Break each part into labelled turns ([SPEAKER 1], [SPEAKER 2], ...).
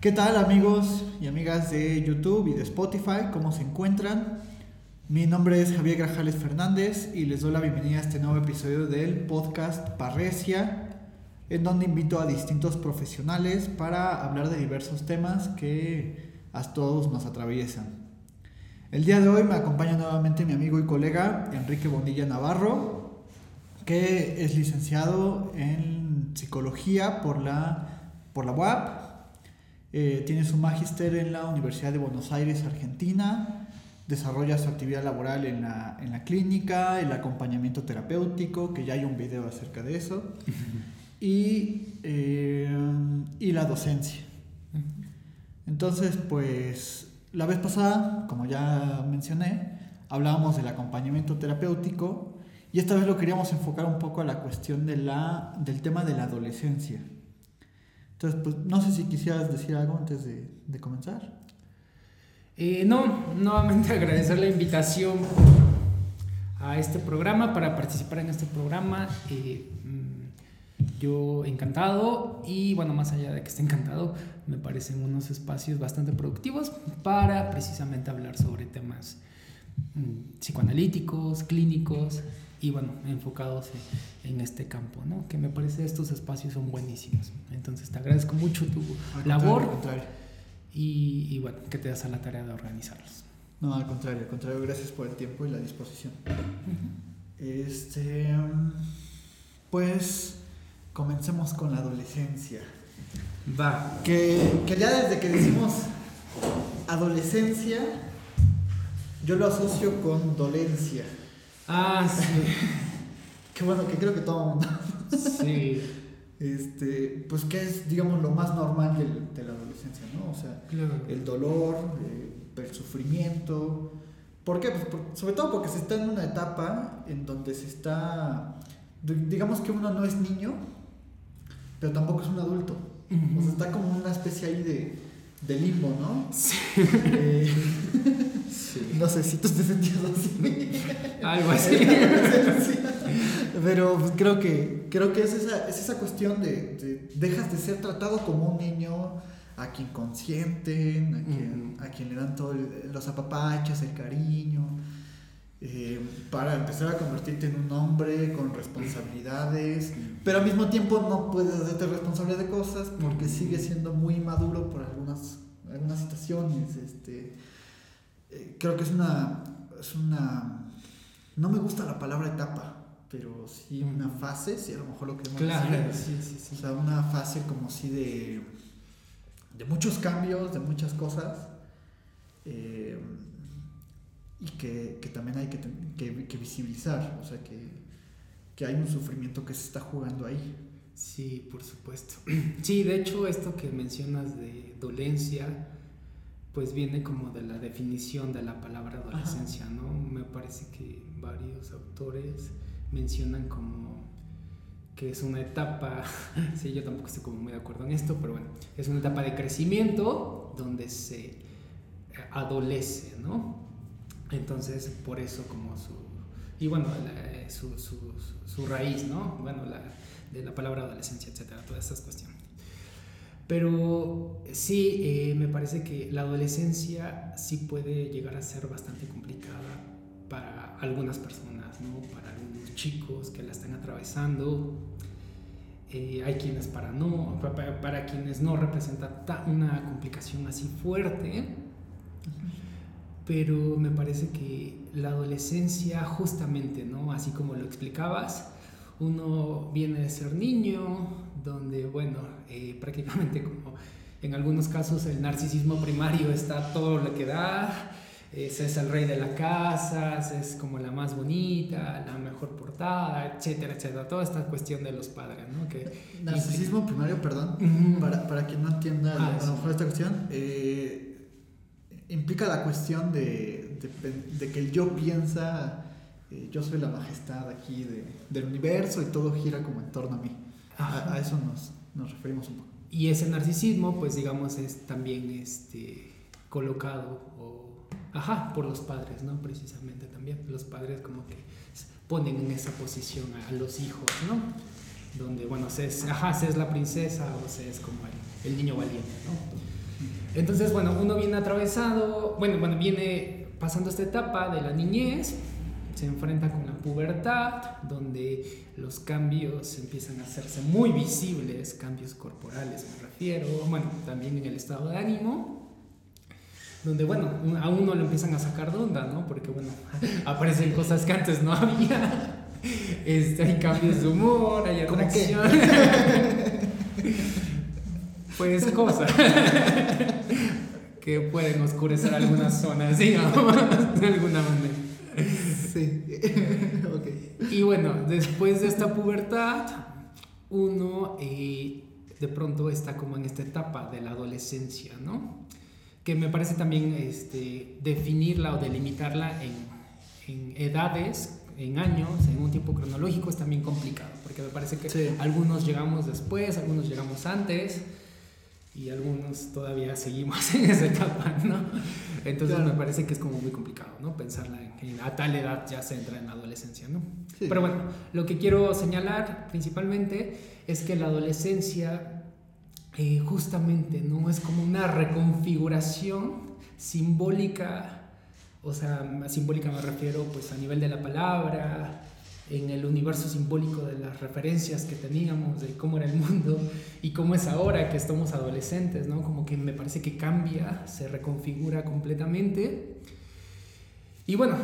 [SPEAKER 1] ¿Qué tal amigos y amigas de YouTube y de Spotify? ¿Cómo se encuentran? Mi nombre es Javier Grajales Fernández y les doy la bienvenida a este nuevo episodio del podcast Parresia, en donde invito a distintos profesionales para hablar de diversos temas que a todos nos atraviesan. El día de hoy me acompaña nuevamente mi amigo y colega Enrique Bonilla Navarro, que es licenciado en psicología por la, por la UAP eh, tiene su magíster en la Universidad de Buenos Aires, Argentina. Desarrolla su actividad laboral en la, en la clínica, el acompañamiento terapéutico, que ya hay un video acerca de eso, y, eh, y la docencia. Entonces, pues la vez pasada, como ya mencioné, hablábamos del acompañamiento terapéutico y esta vez lo queríamos enfocar un poco a la cuestión de la, del tema de la adolescencia. Entonces, pues no sé si quisieras decir algo antes de, de comenzar.
[SPEAKER 2] Eh, no, nuevamente agradecer la invitación a este programa, para participar en este programa. Eh, mm, yo encantado y bueno, más allá de que esté encantado, me parecen unos espacios bastante productivos para precisamente hablar sobre temas mm, psicoanalíticos, clínicos, y bueno, enfocados en, este campo, ¿no? Que me parece estos espacios son buenísimos. Entonces te agradezco mucho tu labor Y, y, bueno, que te das a la tarea de organizarlos.
[SPEAKER 1] No, al contrario, al contrario, gracias por el tiempo y la disposición. Este, pues comencemos con la adolescencia.
[SPEAKER 2] Va.
[SPEAKER 1] Que, que ya desde que decimos adolescencia, yo lo asocio con dolencia.
[SPEAKER 2] Ah, sí.
[SPEAKER 1] Qué bueno, que creo que todo mundo.
[SPEAKER 2] sí.
[SPEAKER 1] Este, pues que es, digamos, lo más normal de, la adolescencia, ¿no? O sea, el dolor, eh, el sufrimiento. ¿Por qué? Pues sobre todo porque se está en una etapa en donde se está, digamos que uno no es niño, pero tampoco es un adulto. O sea, está como una especie ahí de, de limbo, ¿no?
[SPEAKER 2] Sí.
[SPEAKER 1] Eh, no sé si tú te sentías así.
[SPEAKER 2] Algo así.
[SPEAKER 1] Pero pues, creo que, creo que es, esa, es esa cuestión de, dejas de ser tratado como un niño a quien consienten, a quien, a quien le dan todos los apapachos, el cariño, eh, para empezar a convertirte en un hombre con responsabilidades, pero al mismo tiempo no puedes hacerte responsable de cosas porque sigues siendo muy maduro por algunas, algunas situaciones. Este, eh, creo que es una, es una, no me gusta la palabra etapa, pero sí una fase, sí, a lo mejor lo queremos
[SPEAKER 2] claro, Sí, sí, sí.
[SPEAKER 1] O sea, una fase como si de, de muchos cambios, de muchas cosas, eh, y que, que, también hay que, que, que, visibilizar, o sea, que, que hay un sufrimiento que se está jugando ahí.
[SPEAKER 2] Sí, por supuesto. Sí, de hecho, esto que mencionas de dolencia, pues viene como de la definición de la palabra adolescencia, ¿no? Me parece que varios autores mencionan como que es una etapa, sí, yo tampoco estoy como muy de acuerdo en esto, pero bueno, es una etapa de crecimiento donde se adolece, ¿no? Entonces, por eso como su, y bueno, su, su, su, raíz, ¿no? Bueno, la, de la palabra adolescencia, etcétera, todas estas cuestiones. Pero sí, eh, me parece que la adolescencia sí puede llegar a ser bastante complicada para algunas personas, ¿no? Para algunos chicos que la están atravesando. Eh, hay quienes para no, para, para, quienes no representa una complicación así fuerte. Pero me parece que la adolescencia justamente, ¿no? Así como lo explicabas, uno viene de ser niño, donde, bueno, eh, prácticamente como en algunos casos el narcisismo primario está todo lo que da, se es el rey de la casa, es como la más bonita, la mejor portada, etcétera, etcétera. Toda esta cuestión de los padres, ¿no? Que
[SPEAKER 1] narcisismo primario, perdón, para, para, quien no entienda ah, a lo mejor esta cuestión, eh, implica la cuestión de, de, de, que el yo piensa, eh, yo soy la majestad aquí de, del universo y todo gira como en torno a mí. A, eso nos, nos, referimos un poco.
[SPEAKER 2] Y ese narcisismo, pues digamos, es también este, colocado o, ajá, por los padres, ¿no? Precisamente también. Los padres como que ponen en esa posición a, los hijos, ¿no? Donde, bueno, se es, ajá, se es la princesa o se es como el, el niño valiente, ¿no? Entonces, bueno, uno viene atravesado, bueno, bueno, viene pasando esta etapa de la niñez, se enfrenta con la pubertad, donde los cambios empiezan a hacerse muy visibles, cambios corporales me refiero, bueno, también en el estado de ánimo, donde, bueno, a uno lo empiezan a sacar de onda, ¿no? Porque, bueno, aparecen cosas que antes no había. Este, hay cambios de humor, hay atracción. pues cosas que pueden oscurecer algunas zonas, digamos, de alguna manera.
[SPEAKER 1] Sí.
[SPEAKER 2] Y bueno, después de esta pubertad, uno eh, de pronto está como en esta etapa de la adolescencia, ¿no? Que me parece también este, definirla o delimitarla en, en edades en años, en un tiempo cronológico, es también complicado, porque me parece que algunos llegamos después, algunos llegamos antes y algunos todavía seguimos en esa etapa, ¿no? Entonces me parece que es como muy complicado, ¿no? Pensarla en, a tal edad ya se entra en la adolescencia, ¿no? Pero bueno, lo que quiero señalar principalmente es que la adolescencia eh, justamente, ¿no? Es como una reconfiguración simbólica o sea, simbólica me refiero pues a nivel de la palabra, en el universo simbólico de las referencias que teníamos, de cómo era el mundo y cómo es ahora que estamos adolescentes, ¿no? Como que me parece que cambia, se reconfigura completamente. Y bueno,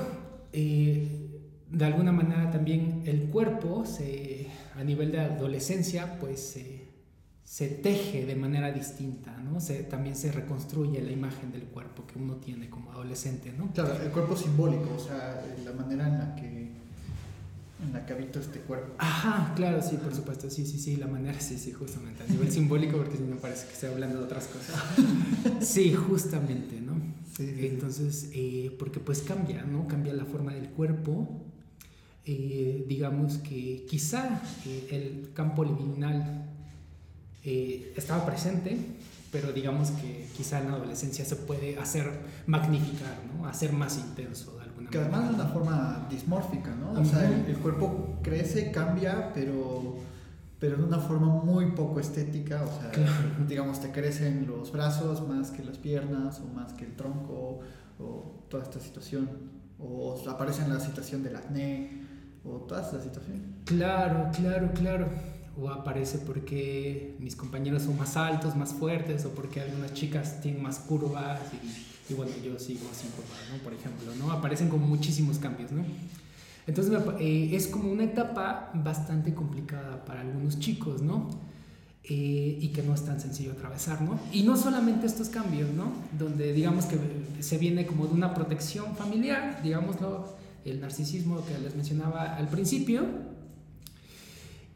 [SPEAKER 2] eh, de alguna manera también el cuerpo, se, a nivel de adolescencia, pues se teje de manera distinta, ¿no? Se, también se reconstruye la imagen del cuerpo que uno tiene como adolescente, ¿no?
[SPEAKER 1] Claro, el cuerpo simbólico, o sea, la manera en la que que habita este cuerpo.
[SPEAKER 2] Ajá, claro, sí, por supuesto, sí, sí, sí, la manera, sí, sí, justamente, a nivel simbólico, porque si no parece que estoy hablando de otras cosas. Sí, justamente, ¿no? Sí, Entonces, eh, porque pues cambia, ¿no? Cambia la forma del cuerpo. Eh, digamos que quizá eh, el campo liminal eh, estaba presente, pero digamos que quizá en la adolescencia se puede hacer magnificar, ¿no? hacer más intenso alguna
[SPEAKER 1] que además de una forma dismórfica, ¿no? O sea, el, cuerpo crece, cambia, pero, pero de una forma muy poco estética, o sea, digamos, te crecen los brazos más que las piernas, o más que el tronco, o toda esta situación, o aparece en la situación del acné, o toda esta situación.
[SPEAKER 2] Claro, claro, claro o aparece porque mis compañeros son más altos, más fuertes, o porque algunas chicas tienen más curvas y, bueno, yo sigo sin curvas, ¿no? Por ejemplo, ¿no? Aparecen como muchísimos cambios, ¿no? Entonces eh, es como una etapa bastante complicada para algunos chicos, ¿no? Eh, y que no es tan sencillo atravesar, ¿no? Y no solamente estos cambios, ¿no? Donde digamos que se viene como de una protección familiar, digámoslo, el narcisismo que les mencionaba al principio,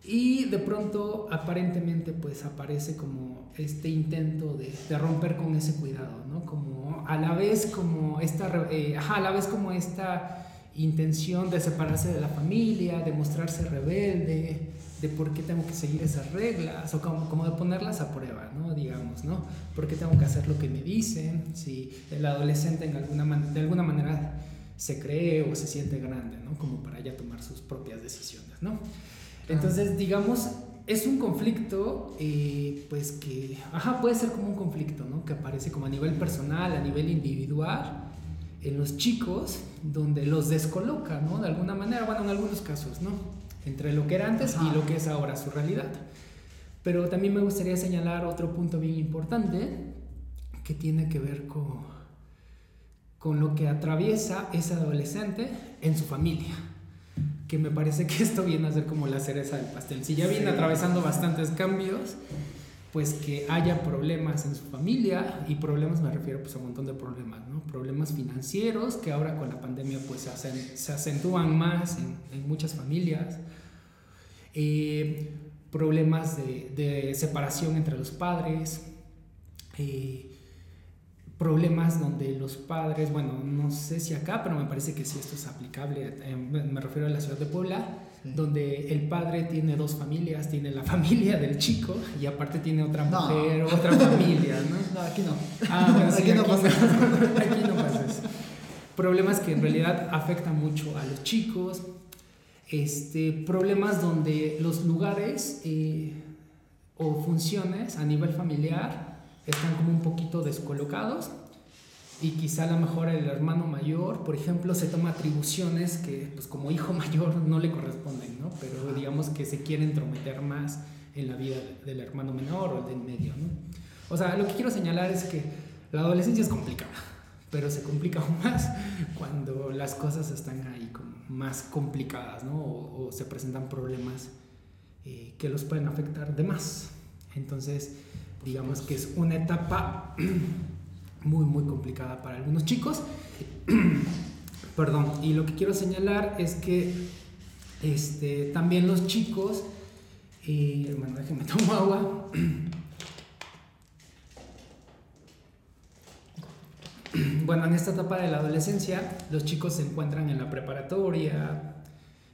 [SPEAKER 2] y de pronto, aparentemente, pues aparece como este intento de, de romper con ese cuidado, ¿no? Como a la vez como esta, eh, a la vez como esta intención de separarse de la familia, de mostrarse rebelde, de por qué tengo que seguir esas reglas, o como, como de ponerlas a prueba, ¿no? Digamos, ¿no? ¿Por qué tengo que hacer lo que me dicen? Si el adolescente en alguna de alguna manera se cree o se siente grande, ¿no? Como para ya tomar sus propias decisiones, ¿no? Entonces, digamos, es un conflicto, eh, pues que, ajá, puede ser como un conflicto, ¿no? Que aparece como a nivel personal, a nivel individual, en los chicos, donde los descoloca, ¿no? De alguna manera, bueno, en algunos casos, ¿no? Entre lo que era antes y lo que es ahora su realidad. Pero también me gustaría señalar otro punto bien importante que tiene que ver con, con lo que atraviesa ese adolescente en su familia que me parece que esto viene a ser como la cereza del pastel. Si ya viene atravesando bastantes cambios, pues que haya problemas en su familia, y problemas me refiero pues a un montón de problemas, ¿no? Problemas financieros que ahora con la pandemia pues se, se acentúan más en, en muchas familias. Eh, problemas de, de, separación entre los padres. Eh, problemas donde los padres, bueno, no sé si acá, pero me parece que sí esto es aplicable, eh, me refiero a la ciudad de Puebla, donde el padre tiene dos familias, tiene la familia del chico y aparte tiene otra mujer, otra familia, ¿no?
[SPEAKER 1] No, aquí no.
[SPEAKER 2] Ah, bueno, aquí, no pasa eso. aquí no pasa eso. Problemas que en realidad afectan mucho a los chicos, este, problemas donde los lugares eh, o funciones a nivel familiar están como un poquito descolocados y quizá a lo mejor el hermano mayor, por ejemplo, se toma atribuciones que pues como hijo mayor no le corresponden, ¿no? Pero digamos que se quiere entrometer más en la vida del hermano menor o el del medio, ¿no? O sea, lo que quiero señalar es que la adolescencia es complicada, pero se complica aún más cuando las cosas están ahí como más complicadas, ¿no? O, o se presentan problemas eh, que los pueden afectar de más. Entonces, digamos que es una etapa muy, muy complicada para algunos chicos. Perdón, y lo que quiero señalar es que este, también los chicos, eh, hermano, déjenme tomar agua. Bueno, en esta etapa de la adolescencia, los chicos se encuentran en la preparatoria,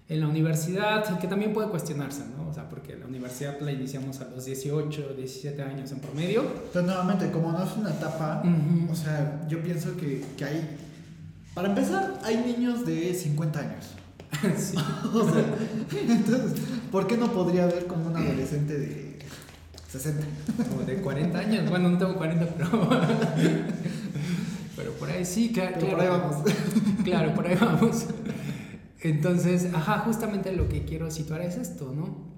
[SPEAKER 2] en la universidad, que también puede cuestionarse, ¿no? O sea, porque la universidad la iniciamos a los 18, 17 años en promedio.
[SPEAKER 1] Pero nuevamente, como no es una etapa, o sea, yo pienso que, que hay... Para empezar, hay niños de 50 años.
[SPEAKER 2] sí.
[SPEAKER 1] o sea, entonces, ¿por qué no podría haber como un adolescente de 60?
[SPEAKER 2] Como de 40 años. Bueno, no tengo 40, pero. pero por ahí sí, claro.
[SPEAKER 1] Pero por ahí vamos.
[SPEAKER 2] Claro, por ahí vamos. Entonces, ajá, justamente lo que quiero situar es esto, ¿no?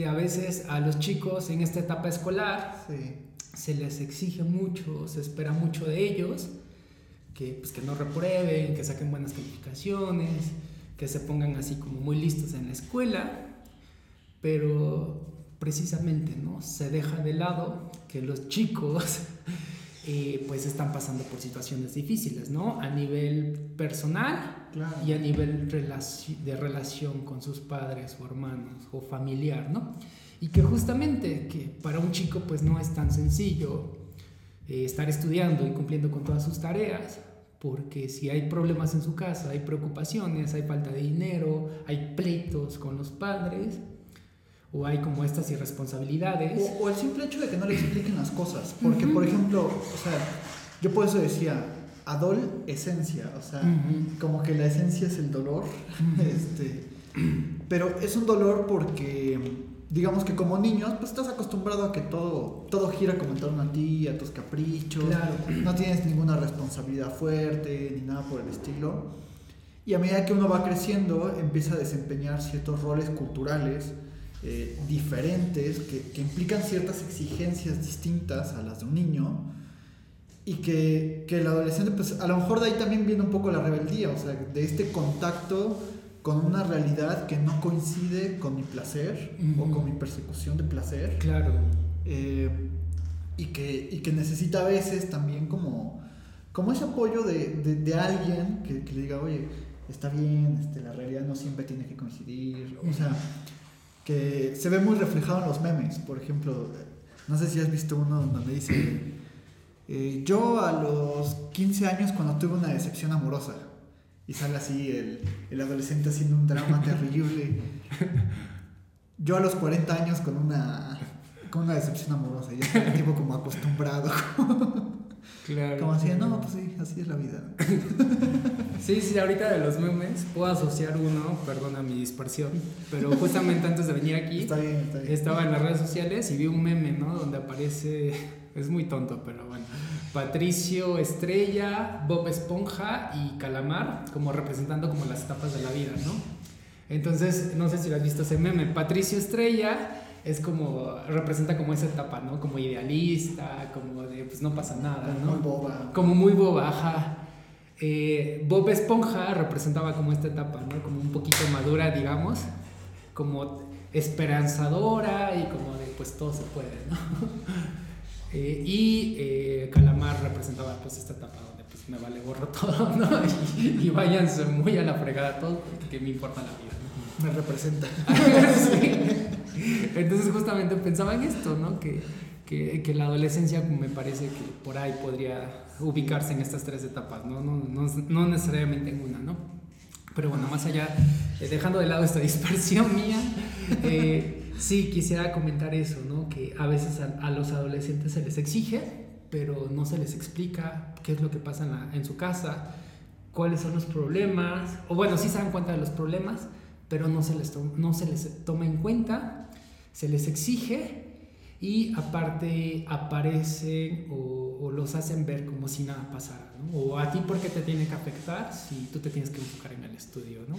[SPEAKER 2] Que a veces a los chicos en esta etapa escolar
[SPEAKER 1] Sí.
[SPEAKER 2] se les exige mucho, se espera mucho de ellos, que, pues, que no reprueben, que saquen buenas calificaciones, que se pongan así como muy listos en la escuela, pero precisamente, ¿no? Se deja de lado que los chicos eh, pues están pasando por situaciones difíciles, ¿no? A nivel personal
[SPEAKER 1] Claro.
[SPEAKER 2] y a nivel relaci- de relación con sus padres o hermanos o familiar, ¿no? Y que justamente que para un chico pues no es tan sencillo eh, estar estudiando y cumpliendo con todas sus tareas, porque si hay problemas en su casa, hay preocupaciones, hay falta de dinero, hay pleitos con los padres, o hay como estas irresponsabilidades.
[SPEAKER 1] O, o el simple hecho de que no le expliquen las cosas. Porque, por ejemplo, o sea, yo por eso decía, adolescencia, o sea, como que la esencia es el dolor, este, pero es un dolor porque, digamos que como niños, pues estás acostumbrado a que todo, todo gira como en torno a ti, a tus caprichos,
[SPEAKER 2] Claro.
[SPEAKER 1] no tienes ninguna responsabilidad fuerte ni nada por el estilo. Y a medida que uno va creciendo, empieza a desempeñar ciertos roles culturales eh, diferentes que, que implican ciertas exigencias distintas a las de un niño y que, que el adolescente, pues a lo mejor de ahí también viene un poco la rebeldía, o sea, de este contacto con una realidad que no coincide con mi placer o
[SPEAKER 2] Ujú.
[SPEAKER 1] con mi persecución de placer
[SPEAKER 2] Claro.
[SPEAKER 1] eh, y, que, y que necesita a veces también como, como ese apoyo de, de, de alguien que, que le diga, oye, está bien, este, la realidad no siempre tiene que coincidir, o sea, que se ve muy reflejado en los memes, por ejemplo, no sé si has visto uno donde dice, eh, yo a los 15 años cuando tuve una decepción amorosa, y sale así el, el adolescente haciendo un drama terrible, yo a los 40 años con una, con una decepción amorosa, ya está el tipo como acostumbrado,
[SPEAKER 2] Claro.
[SPEAKER 1] como así, no, pues sí, así es la vida.
[SPEAKER 2] Sí, sí, ahorita de los memes puedo asociar uno, perdona mi dispersión, pero justamente antes de venir aquí
[SPEAKER 1] Está bien, está bien.
[SPEAKER 2] estaba en las redes sociales y vi un meme, ¿no? Donde aparece, es muy tonto, pero bueno, Patricio Estrella, Bob Esponja y Calamar, como representando como las etapas de la vida, ¿no? Entonces, no sé si lo has visto ese meme, Patricio Estrella es como, representa como esa etapa, ¿no? Como idealista, como de, pues no pasa nada, ¿no?
[SPEAKER 1] muy boba.
[SPEAKER 2] como muy boba, ajá. Eh, Bob Esponja representaba como esta etapa, ¿no? Como un poquito madura, digamos, como esperanzadora y como de, pues todo se puede, ¿no? Eh, y eh, Calamar representaba pues esta etapa donde pues me vale gorro todo, ¿no? Y, y váyanse muy a la fregada todo porque me importa la vida.
[SPEAKER 1] Me representa.
[SPEAKER 2] Sí. Entonces justamente pensaba en esto, ¿no? Que, que, que la adolescencia me parece que por ahí podría ubicarse en estas tres etapas, ¿no? No, no, no necesariamente en una, ¿no? Pero bueno, más allá, eh, dejando de lado esta dispersión mía, eh, sí quisiera comentar eso, ¿no? Que a veces a, a los adolescentes se les exige, pero no se les explica qué es lo que pasa en, la- en su casa, cuáles son los problemas, o bueno, sí se dan cuenta de los problemas, pero no se les, no se les toma en cuenta, se les exige y aparte aparecen o, los hacen ver como si nada pasara, ¿no? O a ti porque te tiene que afectar si tú te tienes que enfocar en el estudio, ¿no?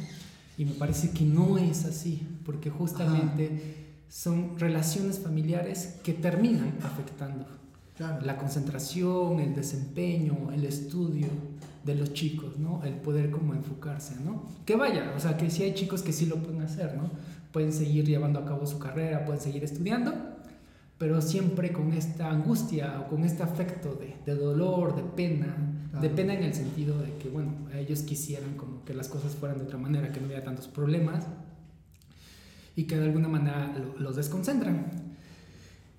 [SPEAKER 2] Y me parece que no es así, porque justamente son relaciones familiares que terminan afectando la concentración, el desempeño, el estudio de los chicos, ¿no? El poder como enfocarse, ¿no? Que vaya, o sea, que si hay chicos que sí lo pueden hacer, ¿no? Pueden seguir llevando a cabo su carrera, pueden seguir estudiando, pero siempre con esta angustia o con este afecto de, de dolor, de pena, de pena en el sentido de que, bueno, ellos quisieran como que las cosas fueran de otra manera, que no hubiera tantos problemas y que de alguna manera los desconcentran.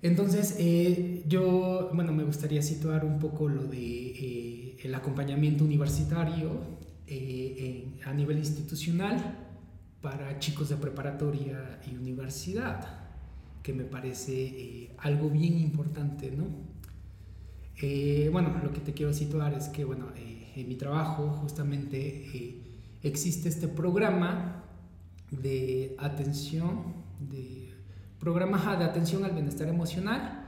[SPEAKER 2] Entonces, eh, yo, bueno, me gustaría situar un poco lo de eh, el acompañamiento universitario eh, a nivel institucional para chicos de preparatoria y universidad que me parece algo bien importante, ¿no? Bueno, lo que te quiero situar es que, bueno, en mi trabajo justamente existe este programa de atención, de programa de atención al bienestar emocional.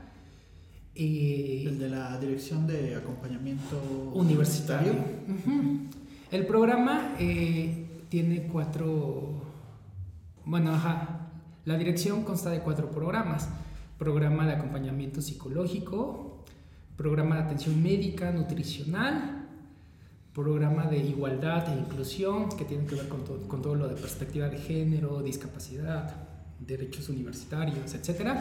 [SPEAKER 1] El de la Dirección de Acompañamiento
[SPEAKER 2] Universitario. El programa tiene cuatro, bueno, ajá, la dirección consta de cuatro programas. Programa de acompañamiento psicológico, programa de atención médica, nutricional, programa de igualdad e inclusión, que tiene que ver con, todo lo de perspectiva de género, discapacidad, derechos universitarios, etc.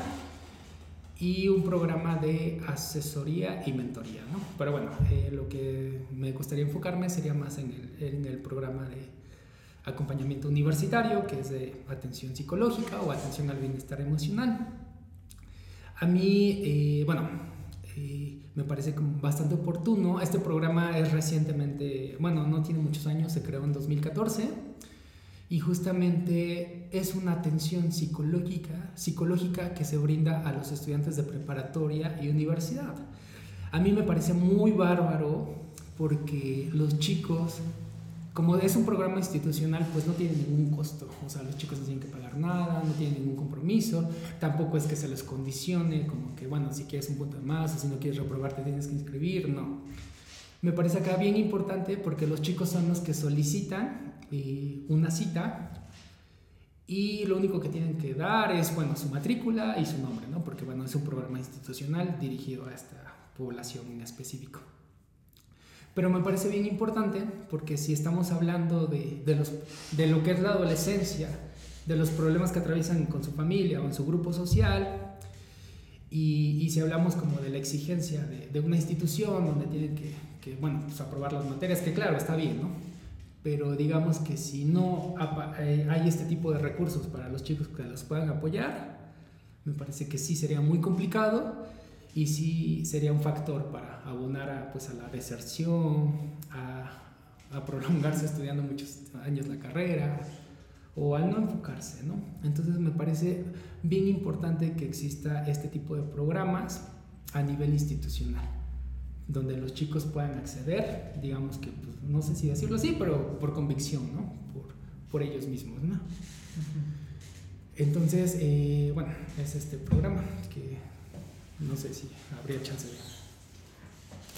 [SPEAKER 2] Y un programa de asesoría y mentoría. ¿no? Pero bueno, eh, lo que me gustaría enfocarme sería más en el programa de acompañamiento universitario, que es de atención psicológica o atención al bienestar emocional. A mí, eh, bueno, eh, me parece bastante oportuno. Este programa es recientemente, bueno, no tiene muchos años, se creó en 2014 y justamente es una atención psicológica, psicológica que se brinda a los estudiantes de preparatoria y universidad. A mí me parece muy bárbaro porque los chicos como es un programa institucional, pues no tiene ningún costo. O sea, los chicos no tienen que pagar nada, no tienen ningún compromiso. Tampoco es que se les condicione, como que, bueno, si quieres un punto más o si no quieres reprobar te tienes que inscribir. No. Me parece acá bien importante porque los chicos son los que solicitan eh, una cita y lo único que tienen que dar es, bueno, su matrícula y su nombre, ¿no? Porque, bueno, es un programa institucional dirigido a esta población en específico. Pero me parece bien importante porque si estamos hablando de, de, lo que es la adolescencia, de los problemas que atraviesan con su familia o en su grupo social, y, si hablamos como de la exigencia de, una institución donde tienen que, que, bueno, pues aprobar las materias, que claro, está bien, ¿no? Pero digamos que si no eh, hay este tipo de recursos para los chicos que los puedan apoyar, me parece que sí sería muy complicado y sí sería un factor para abonar a, pues, a la deserción, a, a, prolongarse estudiando muchos años la carrera o al no enfocarse, ¿no? Entonces me parece bien importante que exista este tipo de programas a nivel institucional, donde los chicos puedan acceder, digamos que, pues, no sé si decirlo así, pero por convicción, ¿no? Por, por ellos mismos, ¿no? Entonces, eh, bueno, es este programa que no sé si habría chance de...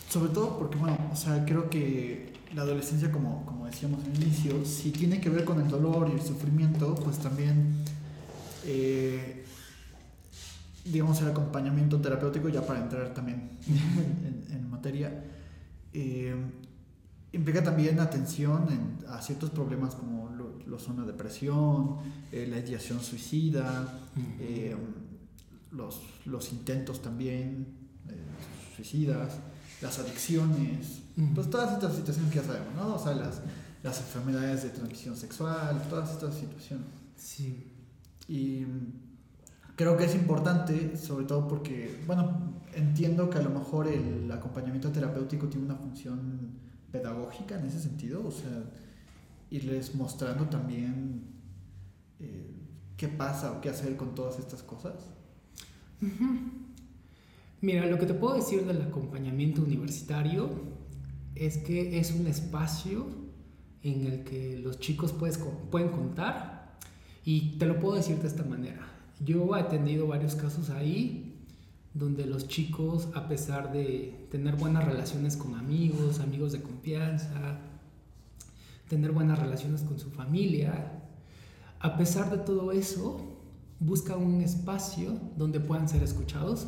[SPEAKER 1] Sobre todo porque, bueno, o sea, creo que la adolescencia, como, como decíamos al inicio, si tiene que ver con el dolor y el sufrimiento, pues también, eh, digamos, el acompañamiento terapéutico, ya para entrar también en, materia, eh, implica también atención a ciertos problemas como lo, son la depresión, eh, la ideación suicida, los, los intentos también eh, suicidas, las adicciones, pues todas estas situaciones que ya sabemos, ¿no? O sea, las, las enfermedades de transmisión sexual, todas estas situaciones.
[SPEAKER 2] Sí.
[SPEAKER 1] Y creo que es importante, sobre todo porque, bueno, entiendo que a lo mejor el acompañamiento terapéutico tiene una función pedagógica en ese sentido, o sea, irles mostrando también eh, qué pasa o qué hacer con todas estas cosas.
[SPEAKER 2] Mira, lo que te puedo decir del acompañamiento universitario es que es un espacio en el que los chicos pueden contar y te lo puedo decir de esta manera. Yo he atendido varios casos ahí donde los chicos, a pesar de tener buenas relaciones con amigos, amigos de confianza, tener buenas relaciones con su familia, a pesar de todo eso, buscan un espacio donde puedan ser escuchados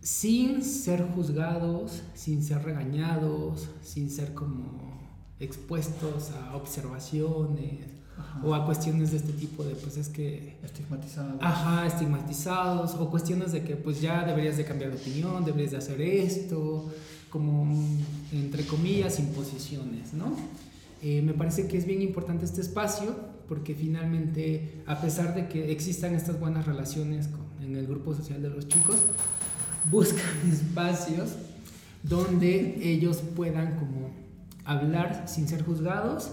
[SPEAKER 2] sin ser juzgados, sin ser regañados, sin ser como expuestos a observaciones o a cuestiones de este tipo de pues es que
[SPEAKER 1] estigmatizados.
[SPEAKER 2] Ajá estigmatizados o cuestiones de que pues ya deberías de cambiar de opinión deberías de hacer esto como entre comillas imposiciones no eh, me parece que es bien importante este espacio porque finalmente a pesar de que existan estas buenas relaciones en el grupo social de los chicos buscan espacios donde ellos puedan como hablar sin ser juzgados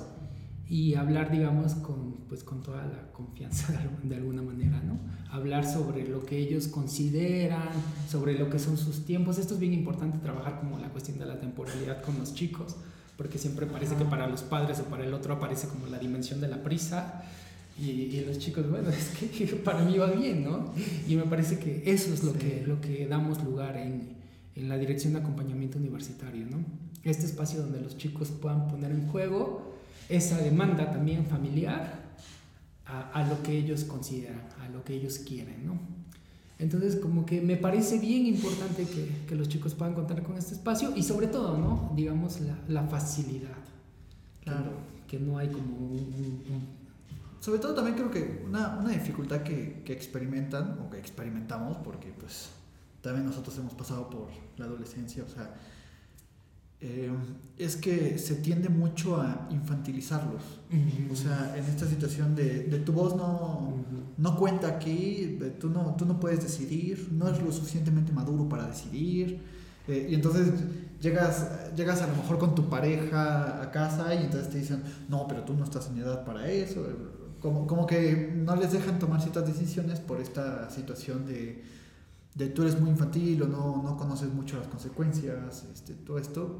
[SPEAKER 2] y hablar, digamos, con, pues, con toda la confianza de alguna manera, ¿no? Hablar sobre lo que ellos consideran, sobre lo que son sus tiempos. Esto es bien importante, trabajar como la cuestión de la temporalidad con los chicos, porque siempre parece que para los padres o para el otro aparece como la dimensión de la prisa. Y, y, los chicos, bueno, es que para mí va bien, ¿no? Y me parece que eso es lo, que, lo que damos lugar en, en la dirección de acompañamiento universitario, ¿no? Este espacio donde los chicos puedan poner en juego esa demanda también familiar a, a, lo que ellos consideran, a lo que ellos quieren, ¿no? Entonces, como que me parece bien importante que, que, los chicos puedan contar con este espacio y sobre todo, ¿no? Digamos, la, la facilidad.
[SPEAKER 1] Claro.
[SPEAKER 2] Que, que, no hay como un, un,
[SPEAKER 1] Sobre todo también creo que una, una dificultad que, que experimentan o que experimentamos, porque pues también nosotros hemos pasado por la adolescencia, o sea, eh, es que se tiende mucho a infantilizarlos. Uh -huh. O sea, en esta situación de, de tu voz no, uh -huh. no cuenta aquí, tú no, tú no puedes decidir, no es lo suficientemente maduro para decidir. Eh, y entonces llegas, llegas a lo mejor con tu pareja a casa y entonces te dicen, no, pero tú no estás en edad para eso. Como, como que no les dejan tomar ciertas decisiones por esta situación de de tú eres muy infantil o no, no conoces mucho las consecuencias, este, todo esto,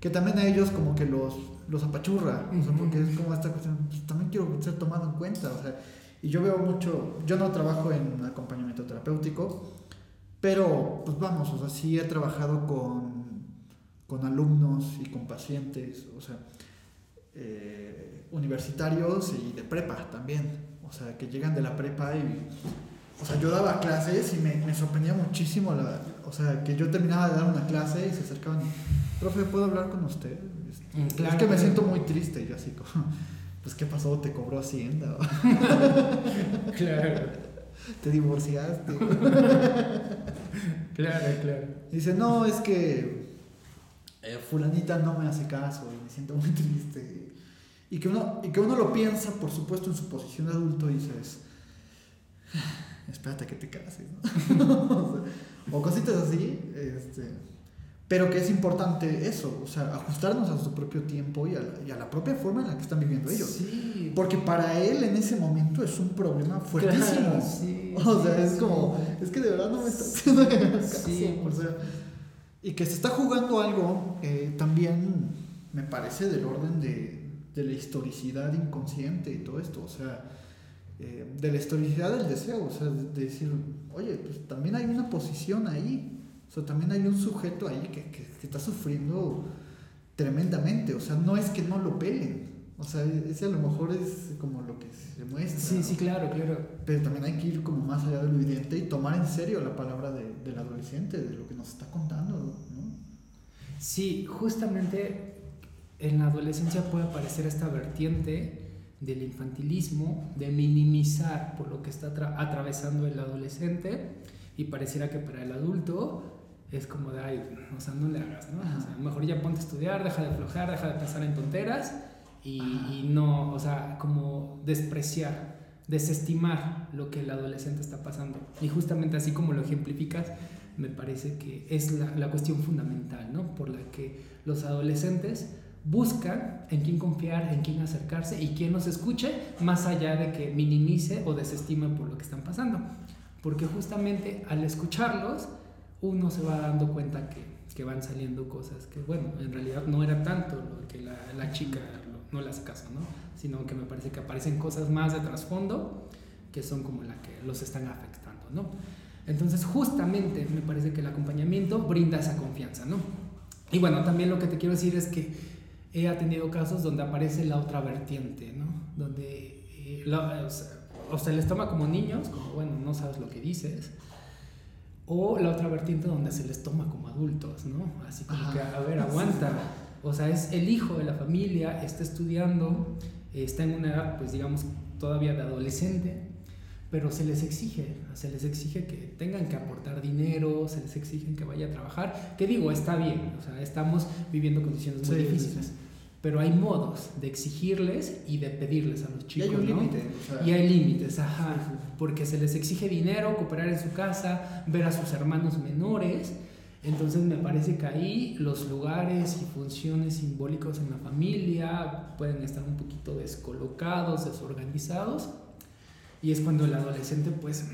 [SPEAKER 1] que también a ellos como que los, los apachurra, uh -huh. o sea, porque es como esta cuestión, pues, también quiero ser tomado en cuenta, o sea, y yo veo mucho, yo no trabajo en acompañamiento terapéutico, pero pues vamos, o sea, sí he trabajado con, con alumnos y con pacientes, o sea, eh, universitarios y de prepa también, o sea, que llegan de la prepa y sea, yo daba clases y me, me, sorprendía muchísimo, la, o sea, que yo terminaba de dar una clase y se acercaban y, profe, ¿puedo hablar con usted? Claro, es que me siento muy triste yo así como, pues, ¿qué pasó? ¿Te cobró Hacienda?
[SPEAKER 2] claro.
[SPEAKER 1] ¿Te divorciaste?
[SPEAKER 2] claro, claro.
[SPEAKER 1] dice, no, es que eh, fulanita no me hace caso y me siento muy triste. Y que, uno, y que uno lo piensa, por supuesto, en su posición de adulto y dices espérate a que te cases, ¿no? o cositas así, este, pero que es importante eso, o sea, ajustarnos a su propio tiempo y a, la, y a la propia forma en la que están viviendo ellos.
[SPEAKER 2] Sí.
[SPEAKER 1] Porque para él en ese momento es un problema fuertísimo.
[SPEAKER 2] Claro, sí,
[SPEAKER 1] o sea, es
[SPEAKER 2] sí.
[SPEAKER 1] como, es que de verdad no me está haciendo caso. O sea, y que se está jugando algo eh, también, me parece, del orden de, de la historicidad inconsciente y todo esto, o sea eh, de la historicidad del deseo, o sea, de, de, decir, oye, pues también hay una posición ahí, o sea, también hay un sujeto ahí que, que, que está sufriendo tremendamente, o sea, no es que no lo pelen, o sea, ese a lo mejor es como lo que se muestra.
[SPEAKER 2] Sí, sí, claro, claro.
[SPEAKER 1] Pero también hay que ir como más allá de lo evidente y tomar en serio la palabra de, del adolescente, de lo que nos está contando, ¿no?
[SPEAKER 2] Sí, justamente en la adolescencia puede aparecer esta vertiente del infantilismo, de minimizar por lo que está atra atravesando el adolescente y pareciera que para el adulto es como de, ay, o sea, no le hagas, ¿no? O sea, mejor ya ponte a estudiar, deja de aflojar, deja de pensar en tonteras y, y, no, o sea, como despreciar, desestimar lo que el adolescente está pasando. Y justamente así como lo ejemplificas, me parece que es la, la cuestión fundamental, ¿no? Por la que los adolescentes buscan en quién confiar, en quién acercarse y quién los escuche, más allá de que minimice o desestime por lo que están pasando. Porque justamente al escucharlos, uno se va dando cuenta que, que van saliendo cosas que, bueno, en realidad no era tanto lo que la, la chica no, hace caso, ¿no? Sino que me parece que aparecen cosas más de trasfondo que son como las que los están afectando, ¿no? Entonces, justamente me parece que el acompañamiento brinda esa confianza, ¿no? Y bueno, también lo que te quiero decir es que he atendido casos donde aparece la otra vertiente, ¿no? Donde, eh, o, sea, les toma como niños, como, bueno, no sabes lo que dices, o la otra vertiente donde se les toma como adultos, ¿no? Así como que, a ver, aguanta. O sea, es el hijo de la familia, está estudiando, está en una edad, pues digamos, todavía de adolescente, pero se les exige, se les exige que tengan que aportar dinero, se les exige que vaya a trabajar, que digo, está bien, o sea, estamos viviendo condiciones muy difíciles, pero hay modos de exigirles y de pedirles a los chicos,
[SPEAKER 1] y hay
[SPEAKER 2] ¿no?
[SPEAKER 1] límite,
[SPEAKER 2] y hay límites, ajá, porque se les exige dinero, cooperar en su casa, ver a sus hermanos menores, entonces me parece que ahí los lugares y funciones simbólicos en la familia pueden estar un poquito descolocados, desorganizados, y es cuando el adolescente pues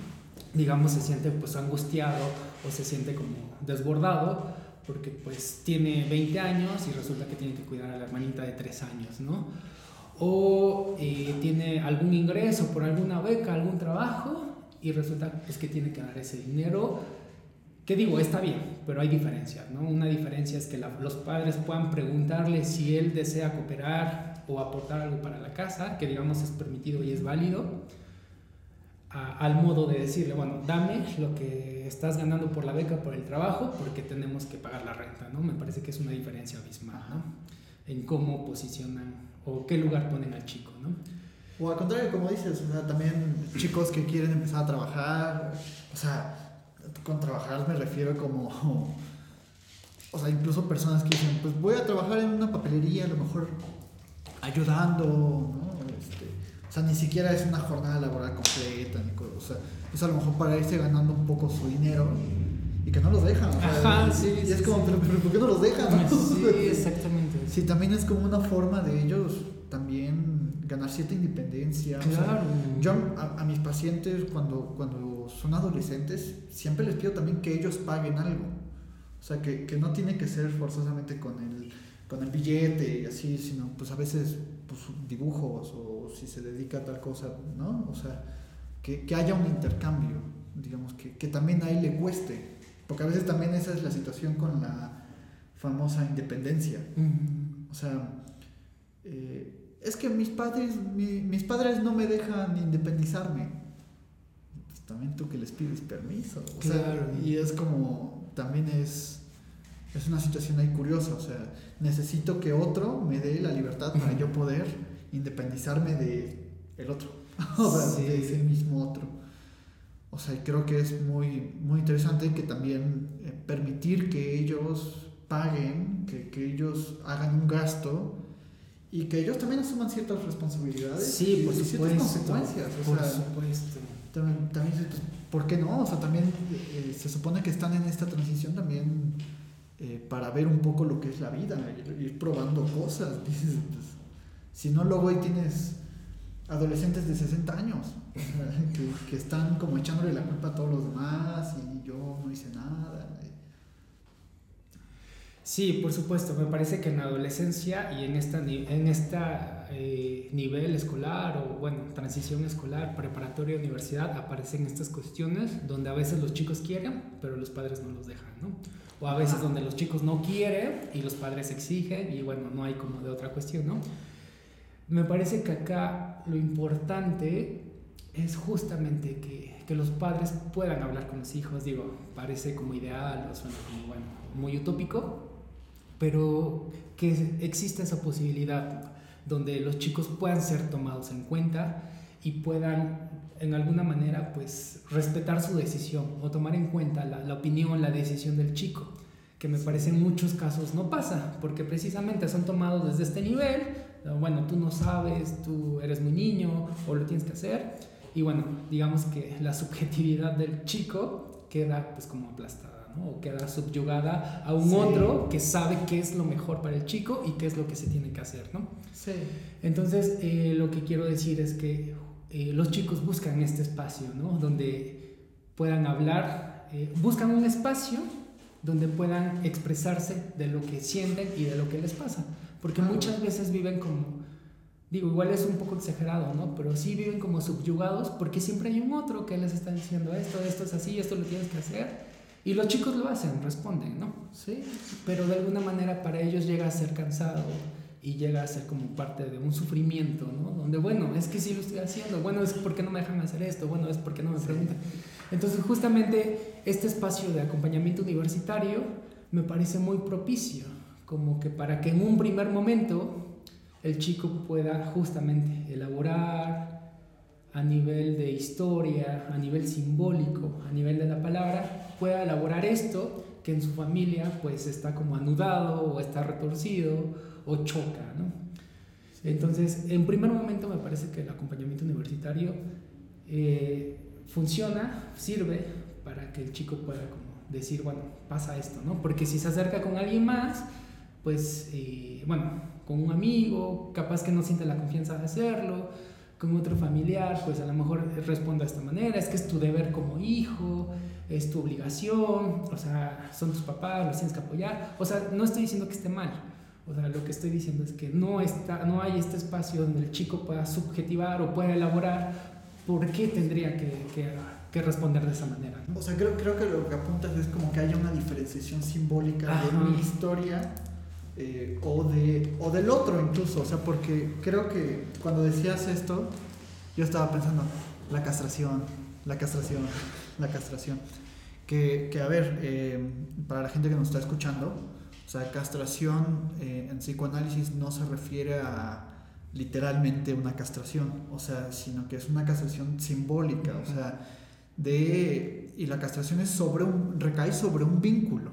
[SPEAKER 2] digamos se siente pues angustiado o se siente como desbordado porque pues tiene 20 años y resulta que tiene que cuidar a la hermanita de 3 años, ¿no? O eh, tiene algún ingreso por alguna beca, algún trabajo y resulta pues, que tiene que dar ese dinero que digo, está bien, pero hay diferencias, ¿no? Una diferencia es que los padres puedan preguntarle si él desea cooperar o aportar algo para la casa, que digamos es permitido y es válido, al modo de decirle, bueno, dame lo que estás ganando por la beca, por el trabajo, porque tenemos que pagar la renta, ¿no? Me parece que es una diferencia abismal, ¿no? En cómo posicionan o qué lugar ponen al chico, ¿no?
[SPEAKER 1] O al contrario, como dices, o sea, también chicos que quieren empezar a trabajar, o sea, con trabajar me refiero como, o sea, incluso personas que dicen, pues voy a trabajar en una papelería, a lo mejor ayudando, ¿no? Este, o sea, ni siquiera es una jornada laboral completa, ni o sea, es a lo mejor para irse ganando un poco su dinero y que no los dejan.
[SPEAKER 2] Ajá, sí,
[SPEAKER 1] y es como, pero, ¿por qué no los dejan?
[SPEAKER 2] Sí, exactamente.
[SPEAKER 1] Sí, también es como una forma de ellos también ganar cierta independencia.
[SPEAKER 2] Claro.
[SPEAKER 1] yo a, a, mis pacientes cuando, cuando son adolescentes, siempre les pido también que ellos paguen algo. O sea, que, que no tiene que ser forzosamente con el, con el billete y así, sino pues a veces pues, dibujos o si se dedica a tal cosa, ¿no? O sea, que, que haya un intercambio, digamos, que, que también a él le cueste. Porque a veces también esa es la situación con la famosa independencia. O sea, eh, es que mis padres, mis padres no me dejan independizarme también tú que les pides permiso. y es como, también es, es una situación ahí curiosa, o sea, necesito que otro me dé la libertad para yo poder independizarme de el otro, o sea, de ese mismo otro. O sea, creo que es muy, muy interesante que también eh, permitir que ellos paguen, que, que ellos hagan un gasto y que ellos también asuman ciertas responsabilidades
[SPEAKER 2] sí, por
[SPEAKER 1] y
[SPEAKER 2] ciertas
[SPEAKER 1] consecuencias.
[SPEAKER 2] Por supuesto
[SPEAKER 1] también, también ¿por qué no? O sea, también eh, se supone que están en esta transición también eh, para ver un poco lo que es la vida, ir, probando cosas. Pues, si no, luego ahí tienes adolescentes de 60 años que, que, están como echándole la culpa a todos los demás y yo no hice nada.
[SPEAKER 2] Sí, por supuesto. Me parece que en la adolescencia y en esta, en esta eh, nivel escolar o, bueno, transición escolar, preparatoria, universidad, aparecen estas cuestiones donde a veces los chicos quieren, pero los padres no los dejan, ¿no? O a veces donde los chicos no quieren y los padres exigen y, bueno, no hay como de otra cuestión, ¿no? Me parece que acá lo importante es justamente que, que los padres puedan hablar con los hijos. Digo, parece como ideal o suena como, bueno, muy utópico, pero que exista esa posibilidad donde los chicos puedan ser tomados en cuenta y puedan en alguna manera pues respetar su decisión o tomar en cuenta la, la opinión, la decisión del chico, que me parece en muchos casos no pasa, porque precisamente son tomados desde este nivel, bueno, tú no sabes, tú eres muy niño o lo tienes que hacer, y bueno, digamos que la subjetividad del chico queda pues como aplastada o queda subyugada a un otro que sabe qué es lo mejor para el chico y qué es lo que se tiene que hacer, ¿no?
[SPEAKER 1] Sí.
[SPEAKER 2] Entonces, eh, lo que quiero decir es que eh, los chicos buscan este espacio, ¿no? Donde puedan hablar, eh, buscan un espacio donde puedan expresarse de lo que sienten y de lo que les pasa, porque muchas veces viven como digo, igual es un poco exagerado, ¿no? Pero sí viven como subyugados porque siempre hay un otro que les está diciendo esto, esto es así, esto lo tienes que hacer. Y los chicos lo hacen, responden, ¿no? Sí. Pero de alguna manera para ellos llega a ser cansado y llega a ser como parte de un sufrimiento, ¿no? Donde, bueno, es que sí lo estoy haciendo, bueno, es porque no me dejan hacer esto, bueno, es porque no me preguntan. Entonces, justamente este espacio de acompañamiento universitario me parece muy propicio, como que para que en un primer momento el chico pueda justamente elaborar a nivel de historia, a nivel simbólico, a nivel de la palabra, pueda elaborar esto que en su familia pues está como anudado o está retorcido o choca, ¿no? Entonces, en primer momento me parece que el acompañamiento universitario eh, funciona, sirve para que el chico pueda como decir, bueno, pasa esto, ¿no? Porque si se acerca con alguien más, pues, eh, bueno, con un amigo, capaz que no siente la confianza de hacerlo, con otro familiar, pues a lo mejor responde de esta manera, es que es tu deber como hijo, es tu obligación, o sea, son tus papás, los tienes que apoyar, o sea, no estoy diciendo que esté mal, o sea, lo que estoy diciendo es que no, está, no hay este espacio donde el chico pueda subjetivar o pueda elaborar por qué tendría que, que, responder de esa manera.
[SPEAKER 1] O sea, creo, creo que lo que apuntas es como que haya una diferenciación simbólica de mi historia eh, o, de, o del otro incluso, o sea, porque creo que cuando decías esto, yo estaba pensando, la castración, la castración, la castración. Que, que a ver, eh, para la gente que nos está escuchando, o sea, castración eh, en psicoanálisis no se refiere a literalmente una castración, o sea, sino que es una castración simbólica, o sea, de... Y la castración es sobre un, recae sobre un vínculo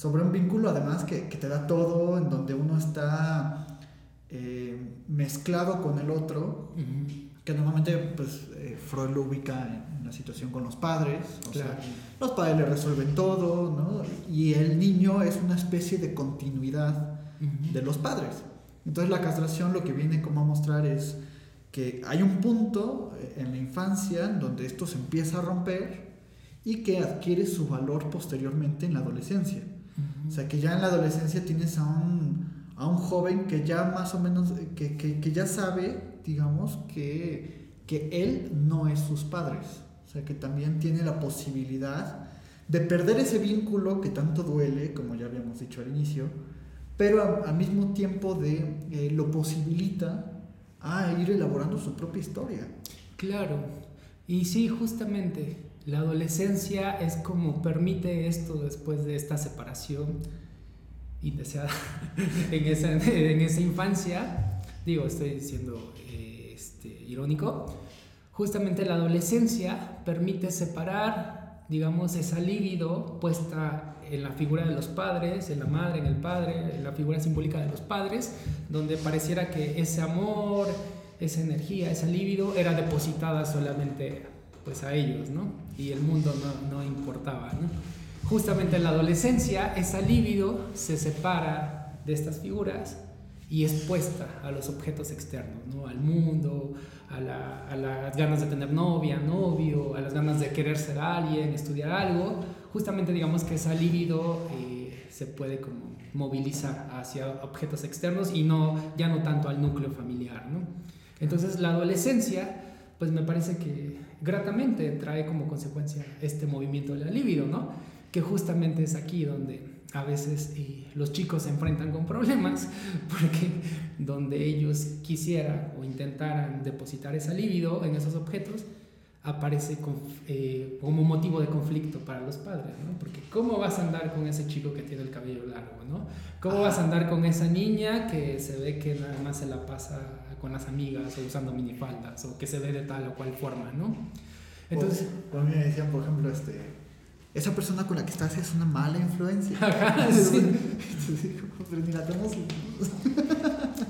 [SPEAKER 1] sobre un vínculo además que, que te da todo, en donde uno está eh, mezclado con el otro, que normalmente pues, eh, Freud lo ubica en, la situación con los padres, o sea, los padres le resuelven todo, ¿no? y el niño es una especie de continuidad de los padres. Entonces la castración lo que viene como a mostrar es que hay un punto eh, en la infancia en donde esto se empieza a romper y que adquiere su valor posteriormente en la adolescencia. O sea, que ya en la adolescencia tienes a un, a un joven que ya más o menos, que, que, que ya sabe, digamos, que, que él no es sus padres. O sea, que también tiene la posibilidad de perder ese vínculo que tanto duele, como ya habíamos dicho al inicio, pero al mismo tiempo de eh, lo posibilita a ir elaborando su propia historia.
[SPEAKER 2] Claro, y sí, justamente la adolescencia es como permite esto después de esta separación indeseada en, esa, en esa infancia. Digo, estoy siendo eh, este, irónico. Justamente la adolescencia permite separar, digamos, esa libido puesta en la figura de los padres, en la madre, en el padre, en la figura simbólica de los padres, donde pareciera que ese amor, esa energía, esa libido era depositada solamente pues a ellos, ¿no? Y el mundo no, no importaba, ¿no? Justamente en la adolescencia, esa libido se separa de estas figuras y es puesta a los objetos externos, ¿no? Al mundo, a, la, a, las ganas de tener novia, novio, a las ganas de querer ser alguien, estudiar algo. Justamente digamos que esa libido eh, se puede como movilizar hacia objetos externos y no, ya no tanto al núcleo familiar, ¿no? Entonces la adolescencia, pues me parece que gratamente trae como consecuencia este movimiento de la libido, ¿no? Que justamente es aquí donde a veces los chicos se enfrentan con problemas porque donde ellos quisieran o intentaran depositar esa libido en esos objetos aparece eh, como motivo de conflicto para los padres, ¿no? Porque ¿cómo vas a andar con ese chico que tiene el cabello largo, ¿no? ¿Cómo vas a andar con esa niña que se ve que nada más se la pasa con las amigas o usando minifaldas o que se ve de tal o cual forma, ¿no?
[SPEAKER 1] Entonces, a mí me decían, por ejemplo, este, esa persona con la que estás es una mala influencia.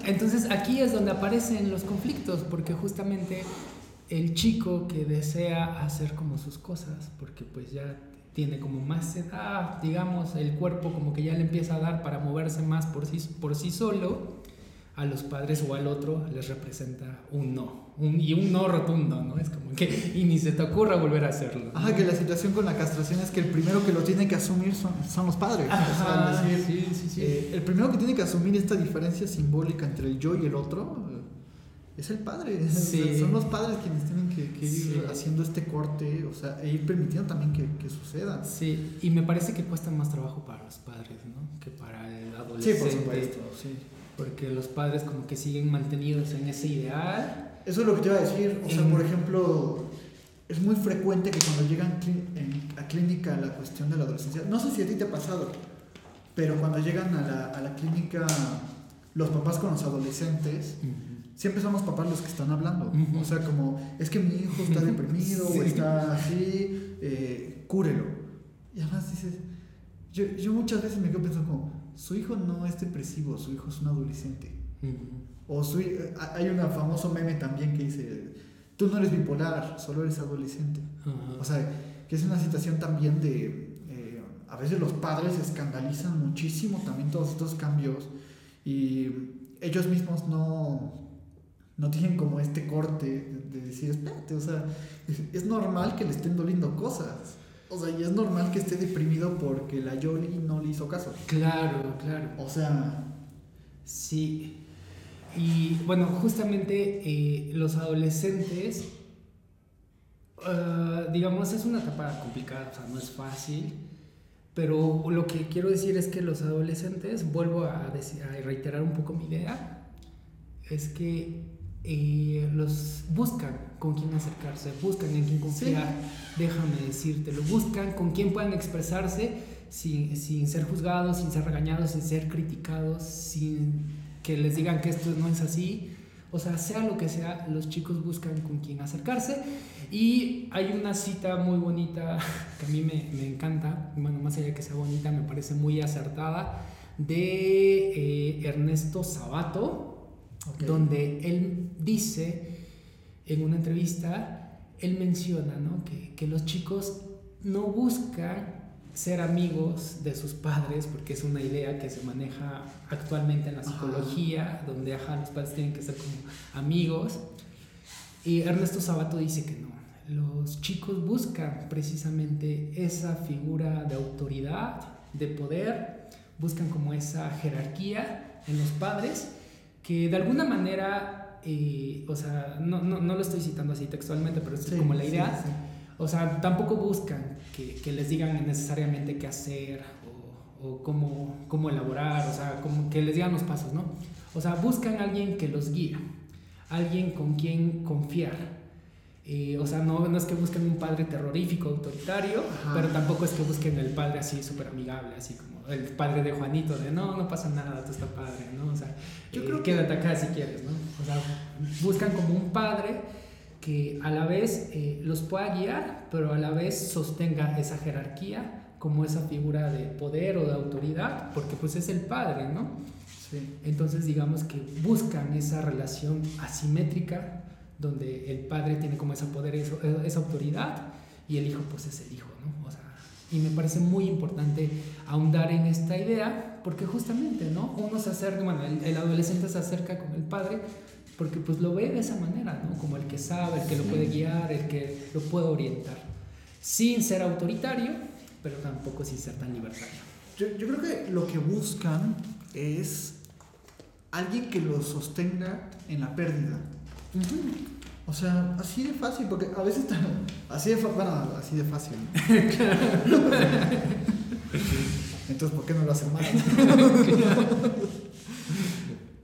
[SPEAKER 2] Entonces aquí es donde aparecen los conflictos, porque justamente el chico que desea hacer como sus cosas, porque pues ya tiene como más edad, digamos, el cuerpo como que ya le empieza a dar para moverse más por sí, por sí solo, a los padres o al otro les representa un no. Un, y un no rotundo, ¿no? Es como que, y ni se te ocurra volver a hacerlo.
[SPEAKER 1] Ajá, que la situación con la castración es que el primero que lo tiene que asumir son, son los padres. Ajá, sí, sí, sí. Eh, el primero que tiene que asumir esta diferencia simbólica entre el yo y el otro, es el padre.
[SPEAKER 2] Sí.
[SPEAKER 1] Son los padres quienes tienen que, que ir
[SPEAKER 2] Sí.
[SPEAKER 1] haciendo este corte, o sea, e ir permitiendo también que, que suceda.
[SPEAKER 2] Sí, y me parece que cuesta más trabajo para los padres, ¿no? Que para el
[SPEAKER 1] Sí,
[SPEAKER 2] adolescente.
[SPEAKER 1] por supuesto. Sí.
[SPEAKER 2] Porque los padres como que siguen mantenidos en ese ideal.
[SPEAKER 1] Eso es lo que te iba a decir. O sea, por ejemplo, es muy frecuente que cuando llegan a clínica la cuestión de la adolescencia, no sé si a ti te ha pasado, pero cuando llegan a la, a la clínica los papás con los adolescentes, siempre son los papás los que están hablando.
[SPEAKER 2] Ujú.
[SPEAKER 1] O sea, como, es que mi hijo está deprimido
[SPEAKER 2] Sí.
[SPEAKER 1] o está así, eh, cúrelo. Y además dices, yo, yo muchas veces me quedo pensando como, su hijo no es depresivo, su hijo es un adolescente. O su, hi- hay un famoso meme también que dice, tú no eres bipolar, solo eres adolescente. O sea, que es una situación también de, eh, a veces los padres escandalizan muchísimo también todos estos cambios y ellos mismos no, no tienen como este corte de, de decir, espérate, o sea, es, es normal que le estén doliendo cosas. O sea, y es normal que esté deprimido porque la Yoli no le hizo caso.
[SPEAKER 2] Claro, claro.
[SPEAKER 1] O sea,
[SPEAKER 2] Sí. Y bueno, justamente eh, los adolescentes, ah, digamos, es una etapa complicada, o sea, no es fácil. Pero lo que quiero decir es que los adolescentes, vuelvo a, decir- a reiterar un poco mi idea, es que eh, los buscan con quién acercarse, buscan en quién confiar, déjame decírtelo, buscan con quién puedan expresarse sin, sin ser juzgados, sin ser regañados, sin ser criticados, sin que les digan que esto no es así. O sea, sea lo que sea, los chicos buscan con quién acercarse. Y hay una cita muy bonita que a mí me, me encanta, bueno, más allá de que sea bonita, me parece muy acertada, de eh, Ernesto Sabato, donde él dice en una entrevista, él menciona ¿no? que, que los chicos no buscan ser amigos de sus padres, porque es una idea que se maneja actualmente en la
[SPEAKER 1] Ajá.
[SPEAKER 2] psicología, donde ajá, los padres tienen que ser como amigos. Y Ernesto Sabato dice que no. Los chicos buscan precisamente esa figura de autoridad, de poder, buscan como esa jerarquía en los padres, que de alguna manera, eh, o sea, no, no, no lo estoy citando así textualmente, pero es como la idea,
[SPEAKER 1] sí.
[SPEAKER 2] o sea, tampoco buscan que, que les digan necesariamente qué hacer o, o cómo, cómo elaborar, o sea, como que les digan los pasos, ¿no? O sea, buscan a alguien que los guíe, alguien con quien confiar. Eh, o sea, no, no es que busquen un padre terrorífico, autoritario,
[SPEAKER 1] Ajá.
[SPEAKER 2] pero tampoco es que busquen el padre así súper amigable, así como el padre de Juanito, de no, no pasa nada, tú estás padre, ¿no? O sea,
[SPEAKER 1] Yo
[SPEAKER 2] eh,
[SPEAKER 1] creo que-
[SPEAKER 2] quédate acá si quieres, ¿no? O sea, buscan como un padre que a la vez eh, los pueda guiar, pero a la vez sostenga esa jerarquía como esa figura de poder o de autoridad, porque pues es el padre, ¿no?
[SPEAKER 1] Sí.
[SPEAKER 2] Entonces digamos que buscan esa relación asimétrica donde el padre tiene como ese poder, esa autoridad y el hijo pues es el hijo, ¿no? O sea, y me parece muy importante ahondar en esta idea porque justamente, ¿no? Uno se acerca, bueno, el, el adolescente se acerca con el padre porque pues lo ve de esa manera, ¿no? Como el que sabe, el que lo puede guiar, el que lo puede orientar, sin ser autoritario, pero tampoco sin ser tan libertario.
[SPEAKER 1] Yo, yo creo que lo que buscan es alguien que los sostenga en la pérdida. O sea, así de fácil, porque a veces tan- así de bueno, así de fácil. Entonces, ¿por qué no lo hacen más?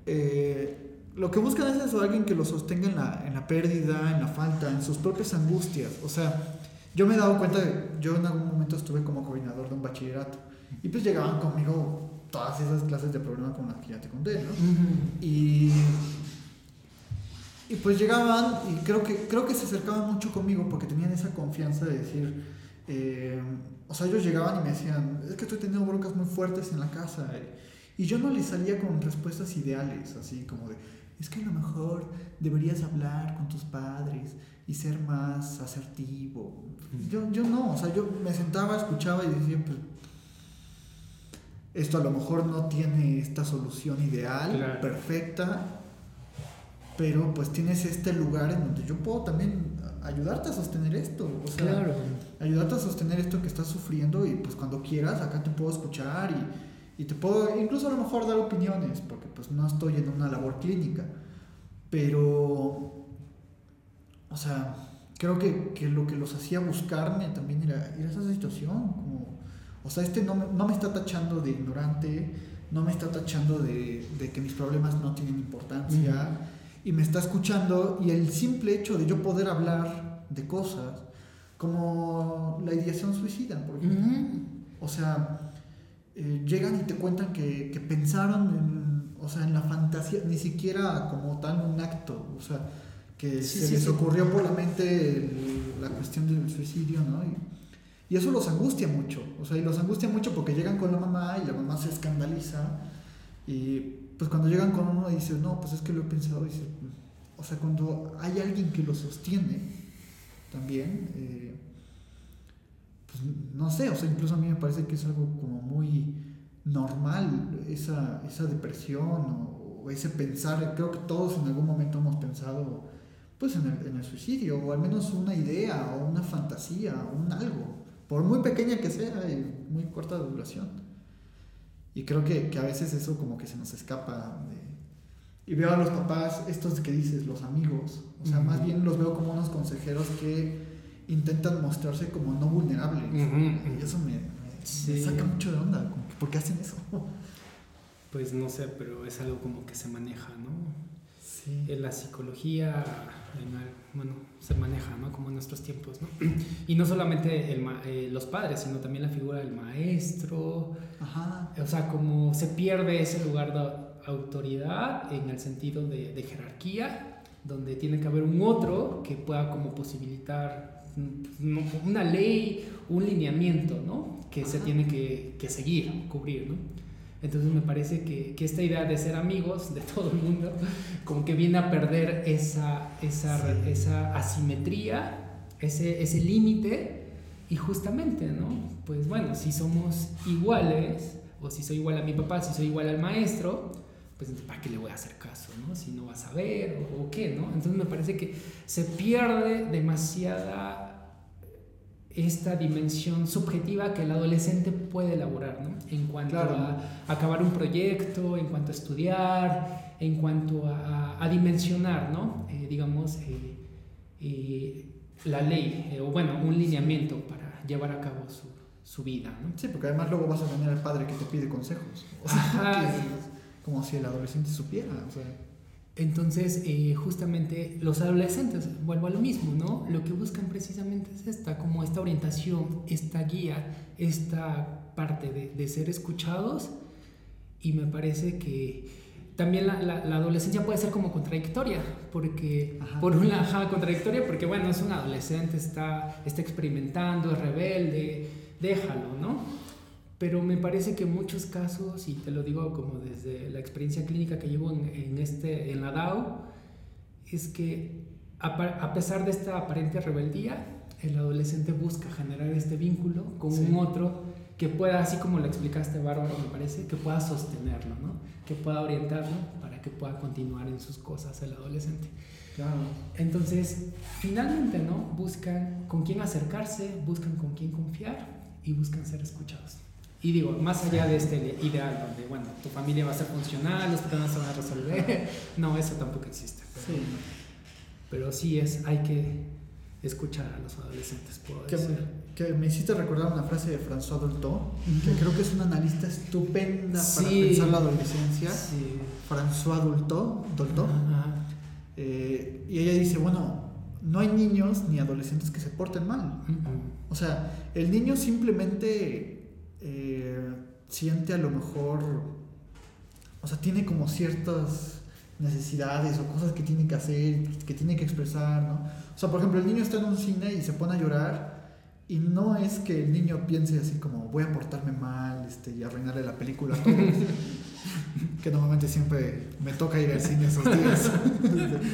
[SPEAKER 1] Eh, lo que buscan es eso, alguien que los sostenga en la, en la pérdida, en la falta, en sus propias angustias. O sea, yo me he dado cuenta de, yo en algún momento estuve como coordinador de un bachillerato y pues llegaban conmigo todas esas clases de problemas con las que ya te conté, ¿no? Y, y pues llegaban y creo que, creo que se acercaban mucho conmigo porque tenían esa confianza de decir, eh, o sea, ellos llegaban y me decían, es que estoy teniendo broncas muy fuertes en la casa. Y yo no les salía con respuestas ideales, así como de, es que a lo mejor deberías hablar con tus padres y ser más asertivo. Yo, yo no, o sea, yo me sentaba, escuchaba y decía, pues, esto a lo mejor no tiene esta solución ideal,
[SPEAKER 2] Claro.
[SPEAKER 1] perfecta, pero pues tienes este lugar en donde yo puedo también ayudarte a sostener esto, o sea,
[SPEAKER 2] Claro.
[SPEAKER 1] ayudarte a sostener esto que estás sufriendo y pues cuando quieras acá te puedo escuchar y, y te puedo incluso a lo mejor dar opiniones, porque pues no estoy en una labor clínica, Pero, o sea, creo que, que lo que los hacía buscarme también era, era esa situación, como, o sea, este no me, no me está tachando de ignorante, no me está tachando de, de que mis problemas no tienen importancia, y me está escuchando, y el simple hecho de yo poder hablar de cosas, como la ideación suicida, por ejemplo, o sea, eh, llegan y te cuentan que, que pensaron en, o sea, en la fantasía, ni siquiera como tal un acto, o sea, que
[SPEAKER 2] Sí,
[SPEAKER 1] se
[SPEAKER 2] sí,
[SPEAKER 1] les
[SPEAKER 2] sí.
[SPEAKER 1] ocurrió por la mente el- la cuestión del suicidio, ¿no? Y, y eso los angustia mucho, o sea, y los angustia mucho porque llegan con la mamá y la mamá se escandaliza y pues cuando llegan con uno y dicen, no, pues es que lo he pensado, dice, o sea, cuando hay alguien que lo sostiene también, eh, pues no sé, o sea, incluso a mí me parece que es algo como muy normal esa, esa depresión o, ese pensar, creo que todos en algún momento hemos pensado pues en el, en el suicidio o al menos una idea o una fantasía o un algo, por muy pequeña que sea y muy corta duración. Y creo que, que a veces eso como que se nos escapa de... Y veo a los papás, estos que dices, los amigos, o sea, más bien los veo como unos consejeros que intentan mostrarse como no vulnerables. Y eso me, me- me
[SPEAKER 2] Sí.
[SPEAKER 1] saca mucho de onda, como ¿por qué hacen eso?
[SPEAKER 2] Pues no sé, pero es algo como que se maneja, ¿no?
[SPEAKER 1] Sí.
[SPEAKER 2] La psicología, bueno, se maneja, ¿no? Como en nuestros tiempos, ¿no? Y no solamente el eh, los padres, sino también la figura del maestro.
[SPEAKER 1] Ajá.
[SPEAKER 2] O sea, como se pierde ese lugar de autoridad en el sentido de, de jerarquía, donde tiene que haber un otro que pueda como posibilitar mm, una ley, un lineamiento, ¿no? Que se
[SPEAKER 1] Ajá.
[SPEAKER 2] tiene que, que seguir, cubrir, ¿no? Entonces me parece que, que esta idea de ser amigos de todo el mundo, como que viene a perder esa, esa,
[SPEAKER 1] Sí.
[SPEAKER 2] esa asimetría, ese, ese límite, y justamente, ¿no? Pues bueno, si somos iguales, o si soy igual a mi papá, si soy igual al maestro, pues ¿para qué le voy a hacer caso, ¿no? Si no va a saber o, o qué, ¿no? Entonces me parece que se pierde demasiada esta dimensión subjetiva que el adolescente puede elaborar, ¿no? En cuanto
[SPEAKER 1] Claro.
[SPEAKER 2] a acabar un proyecto, en cuanto a estudiar, en cuanto a, a dimensionar, ¿no? Eh, digamos, eh, eh, la ley, o bueno, un lineamiento para llevar a cabo su, su vida, ¿no?
[SPEAKER 1] Sí, porque además luego vas a tener al padre que te pide consejos. O sea,
[SPEAKER 2] Ajá.
[SPEAKER 1] que es como si el adolescente supiera. O sea,
[SPEAKER 2] Entonces, eh, justamente los adolescentes, vuelvo a lo mismo, ¿no? Lo que buscan precisamente es esta, como esta orientación, esta guía, esta parte de, de ser escuchados y me parece que también la, la- la adolescencia puede ser como contradictoria, porque
[SPEAKER 1] Ajá.
[SPEAKER 2] por una ajá, contradictoria, porque bueno, es un adolescente, está, está experimentando, es rebelde, déjalo, ¿no? Pero me parece que en muchos casos, y te lo digo como desde la experiencia clínica que llevo en, en este, en la DAO, es que a, pesar de esta aparente rebeldía, el adolescente busca generar este vínculo con
[SPEAKER 1] Sí.
[SPEAKER 2] un otro que pueda, así como lo explicaste Bárbaro, me parece, que pueda sostenerlo, ¿no? que pueda orientarlo para que pueda continuar en sus cosas el adolescente.
[SPEAKER 1] claro.
[SPEAKER 2] Entonces, finalmente, ¿no? Buscan con quién acercarse, buscan con quién confiar y buscan ser escuchados. Y digo, más allá de este ideal donde, bueno, tu familia va a ser funcional, los problemas se van a resolver, no, eso tampoco existe. Pero
[SPEAKER 1] Sí.
[SPEAKER 2] pero sí es, hay que escuchar a los adolescentes, puedo decir.
[SPEAKER 1] que me hiciste recordar una frase de François Dolto, que creo que es una analista estupenda para
[SPEAKER 2] Sí.
[SPEAKER 1] pensar la adolescencia.
[SPEAKER 2] Sí.
[SPEAKER 1] François Dolto, Dolto eh, y ella dice, bueno, no hay niños ni adolescentes que se porten mal. O sea, el niño simplemente eh, siente a lo mejor, o sea, tiene como ciertas necesidades o cosas que tiene que hacer, que tiene que expresar, ¿no? O sea, por ejemplo, el niño está en un cine y se pone a llorar y no es que el niño piense así como voy a portarme mal este, y arruinarle la película a todos. que normalmente siempre me toca ir al cine esos días.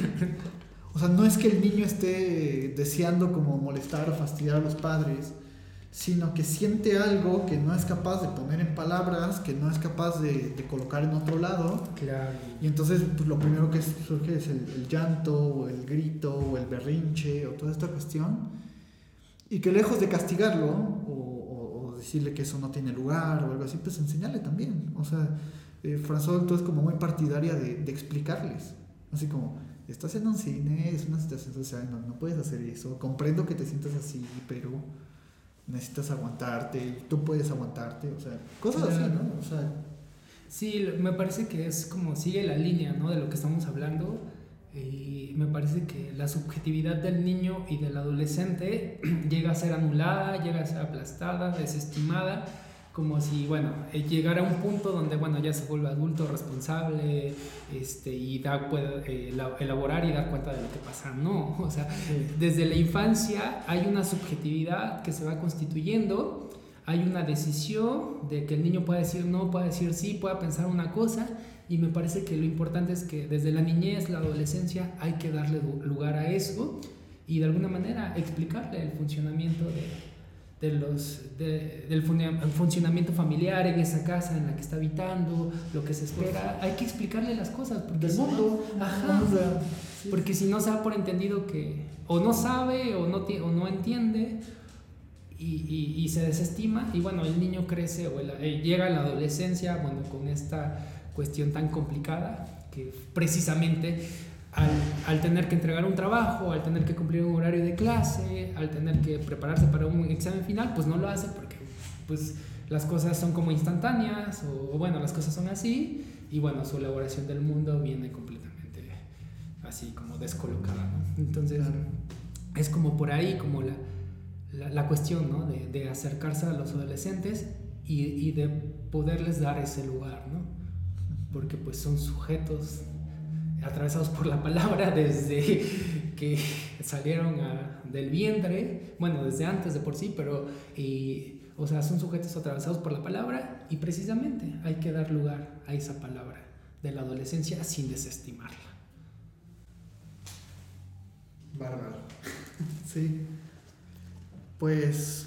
[SPEAKER 1] o sea, no es que el niño esté deseando como molestar o fastidiar a los padres, sino que siente algo que no es capaz de poner en palabras, que no es capaz de, de colocar en otro lado.
[SPEAKER 2] Claro.
[SPEAKER 1] Y entonces pues, lo primero que surge es el, el llanto, o el grito, o el berrinche, o toda esta cuestión. Y que lejos de castigarlo, o, o- o decirle que eso no tiene lugar, o algo así, pues enseñarle también. O sea, eh, François es como muy partidaria de, de explicarles. Así como, estás en un cine, es una situación social, no, no puedes hacer eso. Comprendo que te sientas así, pero necesitas aguantarte, tú puedes aguantarte, o sea, cosas así, ¿no? O sea,
[SPEAKER 2] Sí, me parece que es como sigue la línea ¿no? de lo que estamos hablando. Y me parece que la subjetividad del niño y del adolescente llega a ser anulada, llega a ser aplastada, desestimada, como si, bueno, eh, llegara a un punto donde, bueno, ya se vuelve adulto responsable este, y da, puede eh, elaborar y dar cuenta de lo que pasa. No, o sea, desde la infancia hay una subjetividad que se va constituyendo hay una decisión de que el niño pueda decir no, pueda decir sí, pueda pensar una cosa y me parece que lo importante es que desde la niñez, la adolescencia, hay que darle lugar a eso y de alguna manera explicarle el funcionamiento de, de los, del funcionamiento familiar en esa casa en la que está habitando, lo que se espera. Hay que explicarle las cosas. Porque
[SPEAKER 1] del mundo.
[SPEAKER 2] ajá, Porque si no se da por entendido que o no sabe o no, o no entiende y, y, se desestima y bueno, el niño crece o eh, llega a la adolescencia, bueno, con esta cuestión tan complicada que precisamente al, al, tener que entregar un trabajo, al tener que cumplir un horario de clase, al tener que prepararse para un examen final, pues no lo hace porque pues las cosas son como instantáneas o, bueno, las cosas son así y bueno, su elaboración del mundo viene completamente así como descolocada, ¿no? Entonces es como por ahí, como la la, cuestión ¿no? de, de, acercarse a los adolescentes y, y, de poderles dar ese lugar, ¿no? porque pues son sujetos atravesados por la palabra desde que salieron del vientre, bueno, desde antes de por sí, pero, y, o sea, son sujetos atravesados por la palabra y precisamente hay que dar lugar a esa palabra de la adolescencia sin desestimarla.
[SPEAKER 1] Bárbaro. Sí pues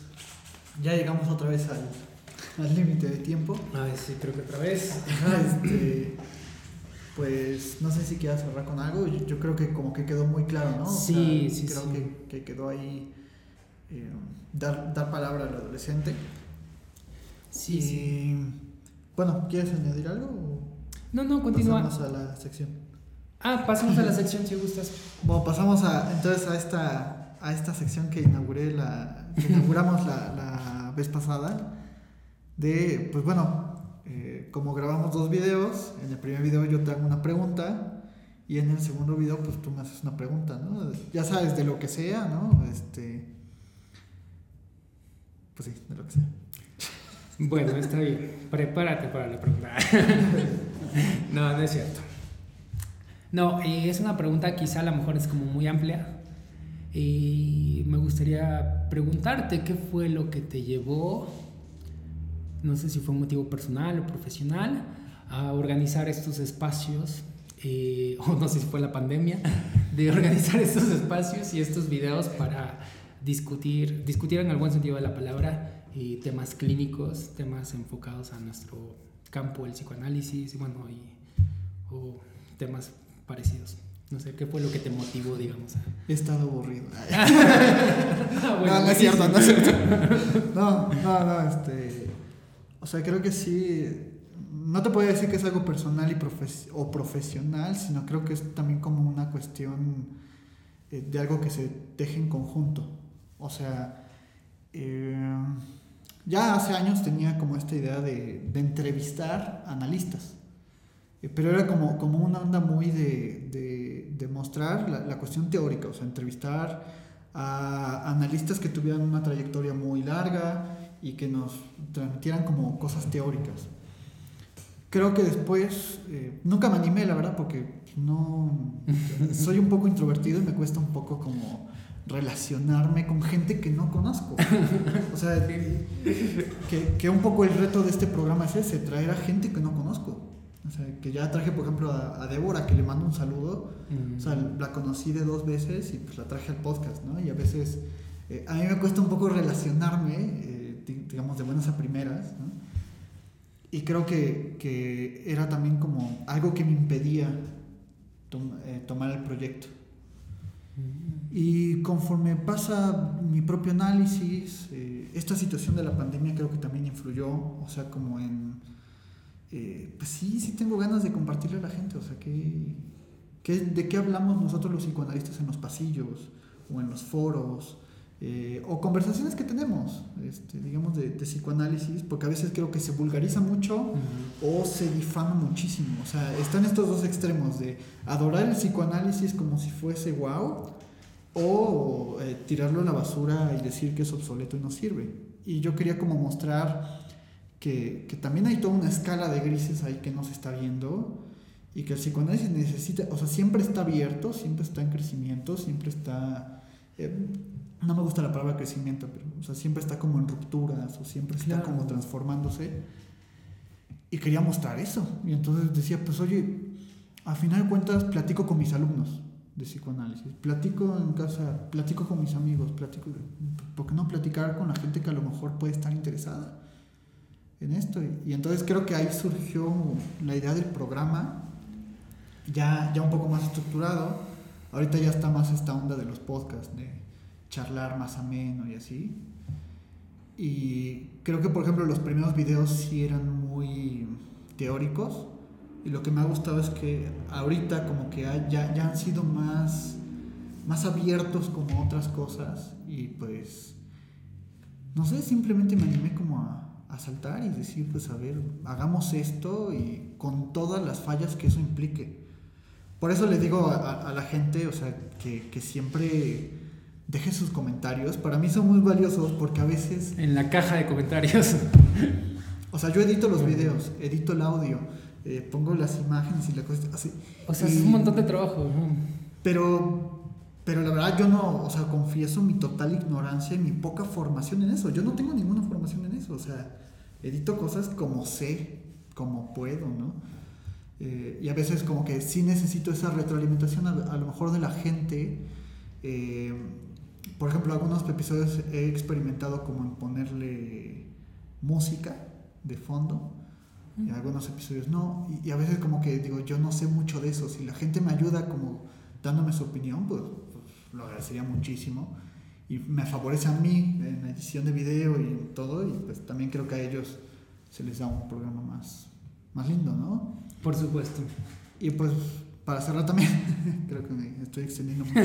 [SPEAKER 1] ya llegamos otra vez al límite de tiempo.
[SPEAKER 2] Ah, sí, creo que otra vez.
[SPEAKER 1] este, pues no sé si quieras cerrar con algo. Yo, creo que como que quedó muy claro, ¿no?
[SPEAKER 2] sí, sí,
[SPEAKER 1] creo Que, que, quedó ahí eh, dar, dar palabra al adolescente.
[SPEAKER 2] Sí, sí.
[SPEAKER 1] Bueno, ¿quieres añadir algo?
[SPEAKER 2] no, no, continúa.
[SPEAKER 1] Pasamos a la sección.
[SPEAKER 2] Ah, pasamos a la sección si gustas.
[SPEAKER 1] Bueno, pasamos a, entonces a esta, a esta sección que inauguré la, inauguramos la, la, vez pasada, de, pues bueno, como grabamos dos videos, en el primer video yo te hago una pregunta y en el segundo video pues tú me haces una pregunta, ¿no? Ya sabes, de lo que sea, ¿no? Este, pues sí, de lo que sea.
[SPEAKER 2] Bueno, está bien. Prepárate para la pregunta. no, no es cierto. No, eh, es una pregunta quizá a lo mejor es como muy amplia, y me gustaría preguntarte qué fue lo que te llevó, no sé si fue un motivo personal o profesional, a organizar estos espacios, eh, o no sé si fue la pandemia, de organizar estos espacios y estos videos para discutir, discutir en el buen sentido de la palabra, y temas clínicos, temas enfocados a nuestro campo, el psicoanálisis, bueno, y, o temas parecidos. No sé, ¿qué fue lo que te motivó, digamos?
[SPEAKER 1] He estado aburrido. Ah, no, no es cierto, no es cierto. No, no, no, este... O sea, creo que sí... No te puedo decir que es algo personal y o profesional, sino creo que es también como una cuestión eh, de algo que se teje en conjunto. O sea, eh, ya hace años tenía como esta idea de, entrevistar analistas. Eh, pero era como, como una onda muy de, de, de mostrar la, la, cuestión teórica, o sea, entrevistar a analistas que tuvieran una trayectoria muy larga y que nos transmitieran como cosas teóricas. Creo que después, eh, nunca me animé, la verdad, porque no, soy un poco introvertido y me cuesta un poco como relacionarme con gente que no conozco. O sea, que, que un poco el reto de este programa es ese, traer a gente que no conozco. O sea, que ya traje, por ejemplo, a, Débora, que le mando un saludo. O sea, la conocí de dos veces y pues la traje al podcast, ¿no? Y a veces, eh, a mí me cuesta un poco relacionarme, eh, digamos, de buenas a primeras, ¿no? Y creo que, que, era también como algo que me impedía eh, tomar el proyecto. Y conforme pasa mi propio análisis, esta situación de la pandemia creo que también influyó, o sea, como en eh, pues sí, sí tengo ganas de compartirle a la gente, o sea, ¿qué, ¿Qué, ¿De qué hablamos nosotros los psicoanalistas en los pasillos o en los foros? Eh, o conversaciones que tenemos, este, digamos, de, psicoanálisis, porque a veces creo que se vulgariza mucho o se difama muchísimo. O sea, están estos dos extremos de adorar el psicoanálisis como si fuese wow o eh, tirarlo a la basura y decir que es obsoleto y no sirve. Y yo quería como mostrar que, que también hay toda una escala de grises ahí que no se está viendo y que el psicoanálisis necesita, o sea, siempre está abierto, siempre está en crecimiento, siempre está... Eh, no me gusta la palabra crecimiento, pero o sea, siempre está como en rupturas o siempre está como transformándose. Y quería mostrar eso. Y entonces decía, pues oye, a final de cuentas platico con mis alumnos de psicoanálisis, platico en casa, platico con mis amigos, platico, ¿por qué no platicar con la gente que a lo mejor puede estar interesada en esto? Y, entonces creo que ahí surgió la idea del programa, ya, ya un poco más estructurado. Ahorita ya está más esta onda de los podcasts, de charlar más ameno y así. Y creo que, por ejemplo, los primeros videos sí eran muy teóricos. Y lo que me ha gustado es que ahorita como que ya, ya han sido más, más abiertos como otras cosas. Y pues, no sé, simplemente me animé como a, a saltar y decir, pues a ver, hagamos esto y con todas las fallas que eso implique. Por eso le digo a, a la gente, o sea, que, que siempre deje sus comentarios. Para mí son muy valiosos porque a veces...
[SPEAKER 2] En la caja de comentarios.
[SPEAKER 1] o sea, yo edito los videos, edito el audio, eh, pongo las imágenes y la cosa así.
[SPEAKER 2] O sea, es un montón de trabajo.
[SPEAKER 1] Pero, pero la verdad yo no, o sea, confieso mi total ignorancia y mi poca formación en eso. Yo no tengo ninguna formación en eso. O sea, edito cosas como sé, como puedo, ¿no? Eh, y a veces como que sí necesito esa retroalimentación a, a lo mejor de la gente. Eh, por ejemplo, algunos episodios he experimentado como en ponerle música de fondo. Y algunos episodios no. Y, a veces como que digo, yo no sé mucho de eso. Si la gente me ayuda como dándome su opinión, pues, pues lo agradecería muchísimo. Y me favorece a mí en la edición de video y todo. Y pues también creo que a ellos se les da un programa más, más lindo, ¿no?
[SPEAKER 2] Por supuesto.
[SPEAKER 1] Y pues para cerrar también, creo que me estoy extendiendo mucho.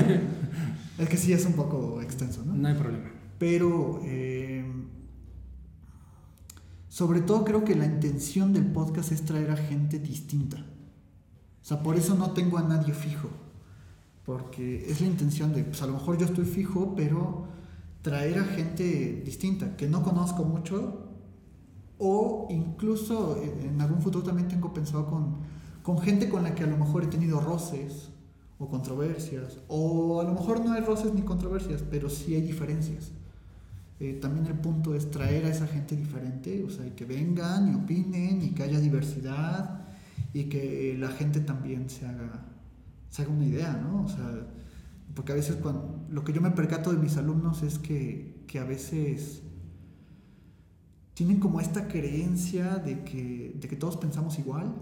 [SPEAKER 1] es que sí es un poco extenso, ¿no?
[SPEAKER 2] No hay problema.
[SPEAKER 1] Pero eh, sobre todo creo que la intención del podcast es traer a gente distinta. O sea, por eso no tengo a nadie fijo. Porque es la intención de, pues a lo mejor yo estoy fijo, pero traer a gente distinta, que no conozco mucho, o incluso eh, en algún futuro también tengo pensado con con gente con la que a lo mejor he tenido roces o controversias, o a lo mejor no hay roces ni controversias, pero sí hay diferencias. Eh, también el punto es traer a esa gente diferente, o sea, que vengan y opinen y que haya diversidad y que la gente también se haga, se haga una idea, ¿no? O sea, porque a veces cuando, lo que yo me percato de mis alumnos es que, que a veces tienen como esta creencia de que, de que todos pensamos igual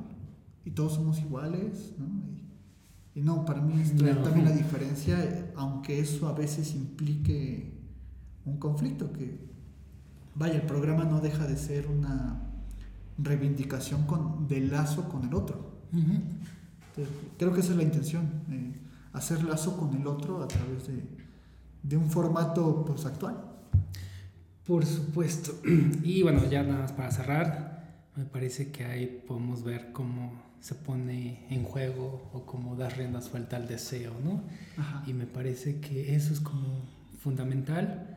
[SPEAKER 1] y todos somos iguales, ¿no? Y, no, para mí es también la diferencia, aunque eso a veces implique un conflicto, que vaya, el programa no deja de ser una reivindicación con, de lazo con el otro. creo que esa es la intención, eh, hacer lazo con el otro a través de, de un formato pues, actual.
[SPEAKER 2] Por supuesto. Y bueno, ya nada más para cerrar, me parece que ahí podemos ver cómo se pone en juego o como dar rienda suelta al deseo, ¿no? Y me parece que eso es como fundamental.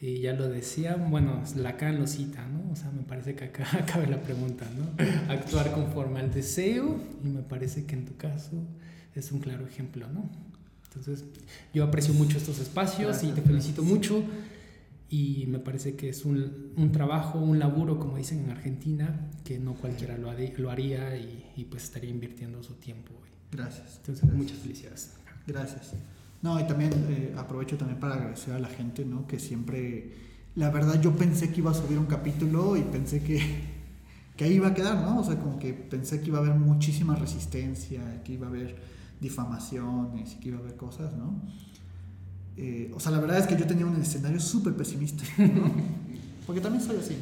[SPEAKER 2] Y ya lo decía, bueno, Lacan lo cita, ¿no? O sea, me parece que acá cabe la pregunta, ¿no? Actuar conforme al deseo y me parece que en tu caso es un claro ejemplo, ¿no? Entonces, yo aprecio mucho estos espacios y te felicito mucho y me parece que es un, un, trabajo, un laburo, como dicen en Argentina, que no cualquiera lo, lo haría y, y, pues estaría invirtiendo su tiempo.
[SPEAKER 1] Gracias.
[SPEAKER 2] Entonces, muchas felicidades.
[SPEAKER 1] Gracias. No, y también eh, aprovecho también para agradecer a la gente, ¿no? Que siempre, la verdad yo pensé que iba a subir un capítulo y pensé que, que ahí iba a quedar, ¿no? O sea, como que pensé que iba a haber muchísima resistencia, que iba a haber difamaciones y que iba a haber cosas, ¿no? Eh, o sea, la verdad es que yo tenía un escenario súper pesimista, Porque también soy así,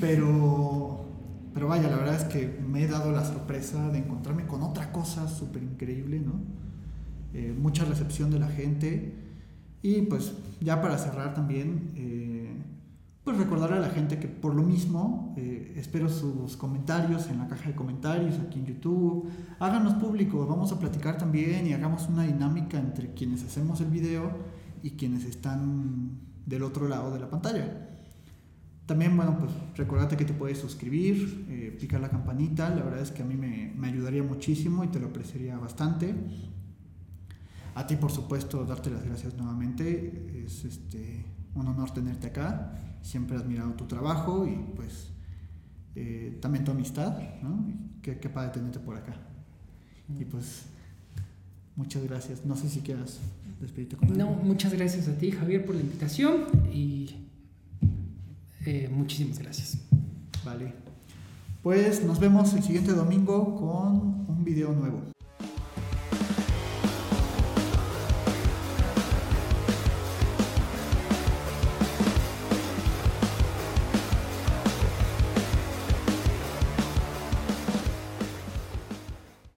[SPEAKER 1] Pero, Pero vaya, la verdad es que me he dado la sorpresa de encontrarme con otra cosa súper increíble, ¿no? Eh, mucha recepción de la gente. Y pues ya para cerrar también, eh, pues recordar a la gente que por lo mismo eh, espero sus comentarios en la caja de comentarios aquí en YouTube. Háganos público, vamos a platicar también y hagamos una dinámica entre quienes hacemos el video y quienes están del otro lado de la pantalla. También, bueno, pues recordate que te puedes suscribir, eh, picar la campanita, la verdad es que a mí me, me ayudaría muchísimo y te lo apreciaría bastante. A ti, por supuesto, darte las gracias nuevamente. Es este, un honor tenerte acá. Siempre he admirado tu trabajo y pues eh, también tu amistad, ¿no? qué, qué padre tenerte por acá. Y pues muchas gracias. No sé si quieras despedirte con
[SPEAKER 2] No, muchas gracias a ti, Javier, por la invitación y eh, muchísimas gracias.
[SPEAKER 1] Vale. Pues nos vemos el siguiente domingo con un video nuevo.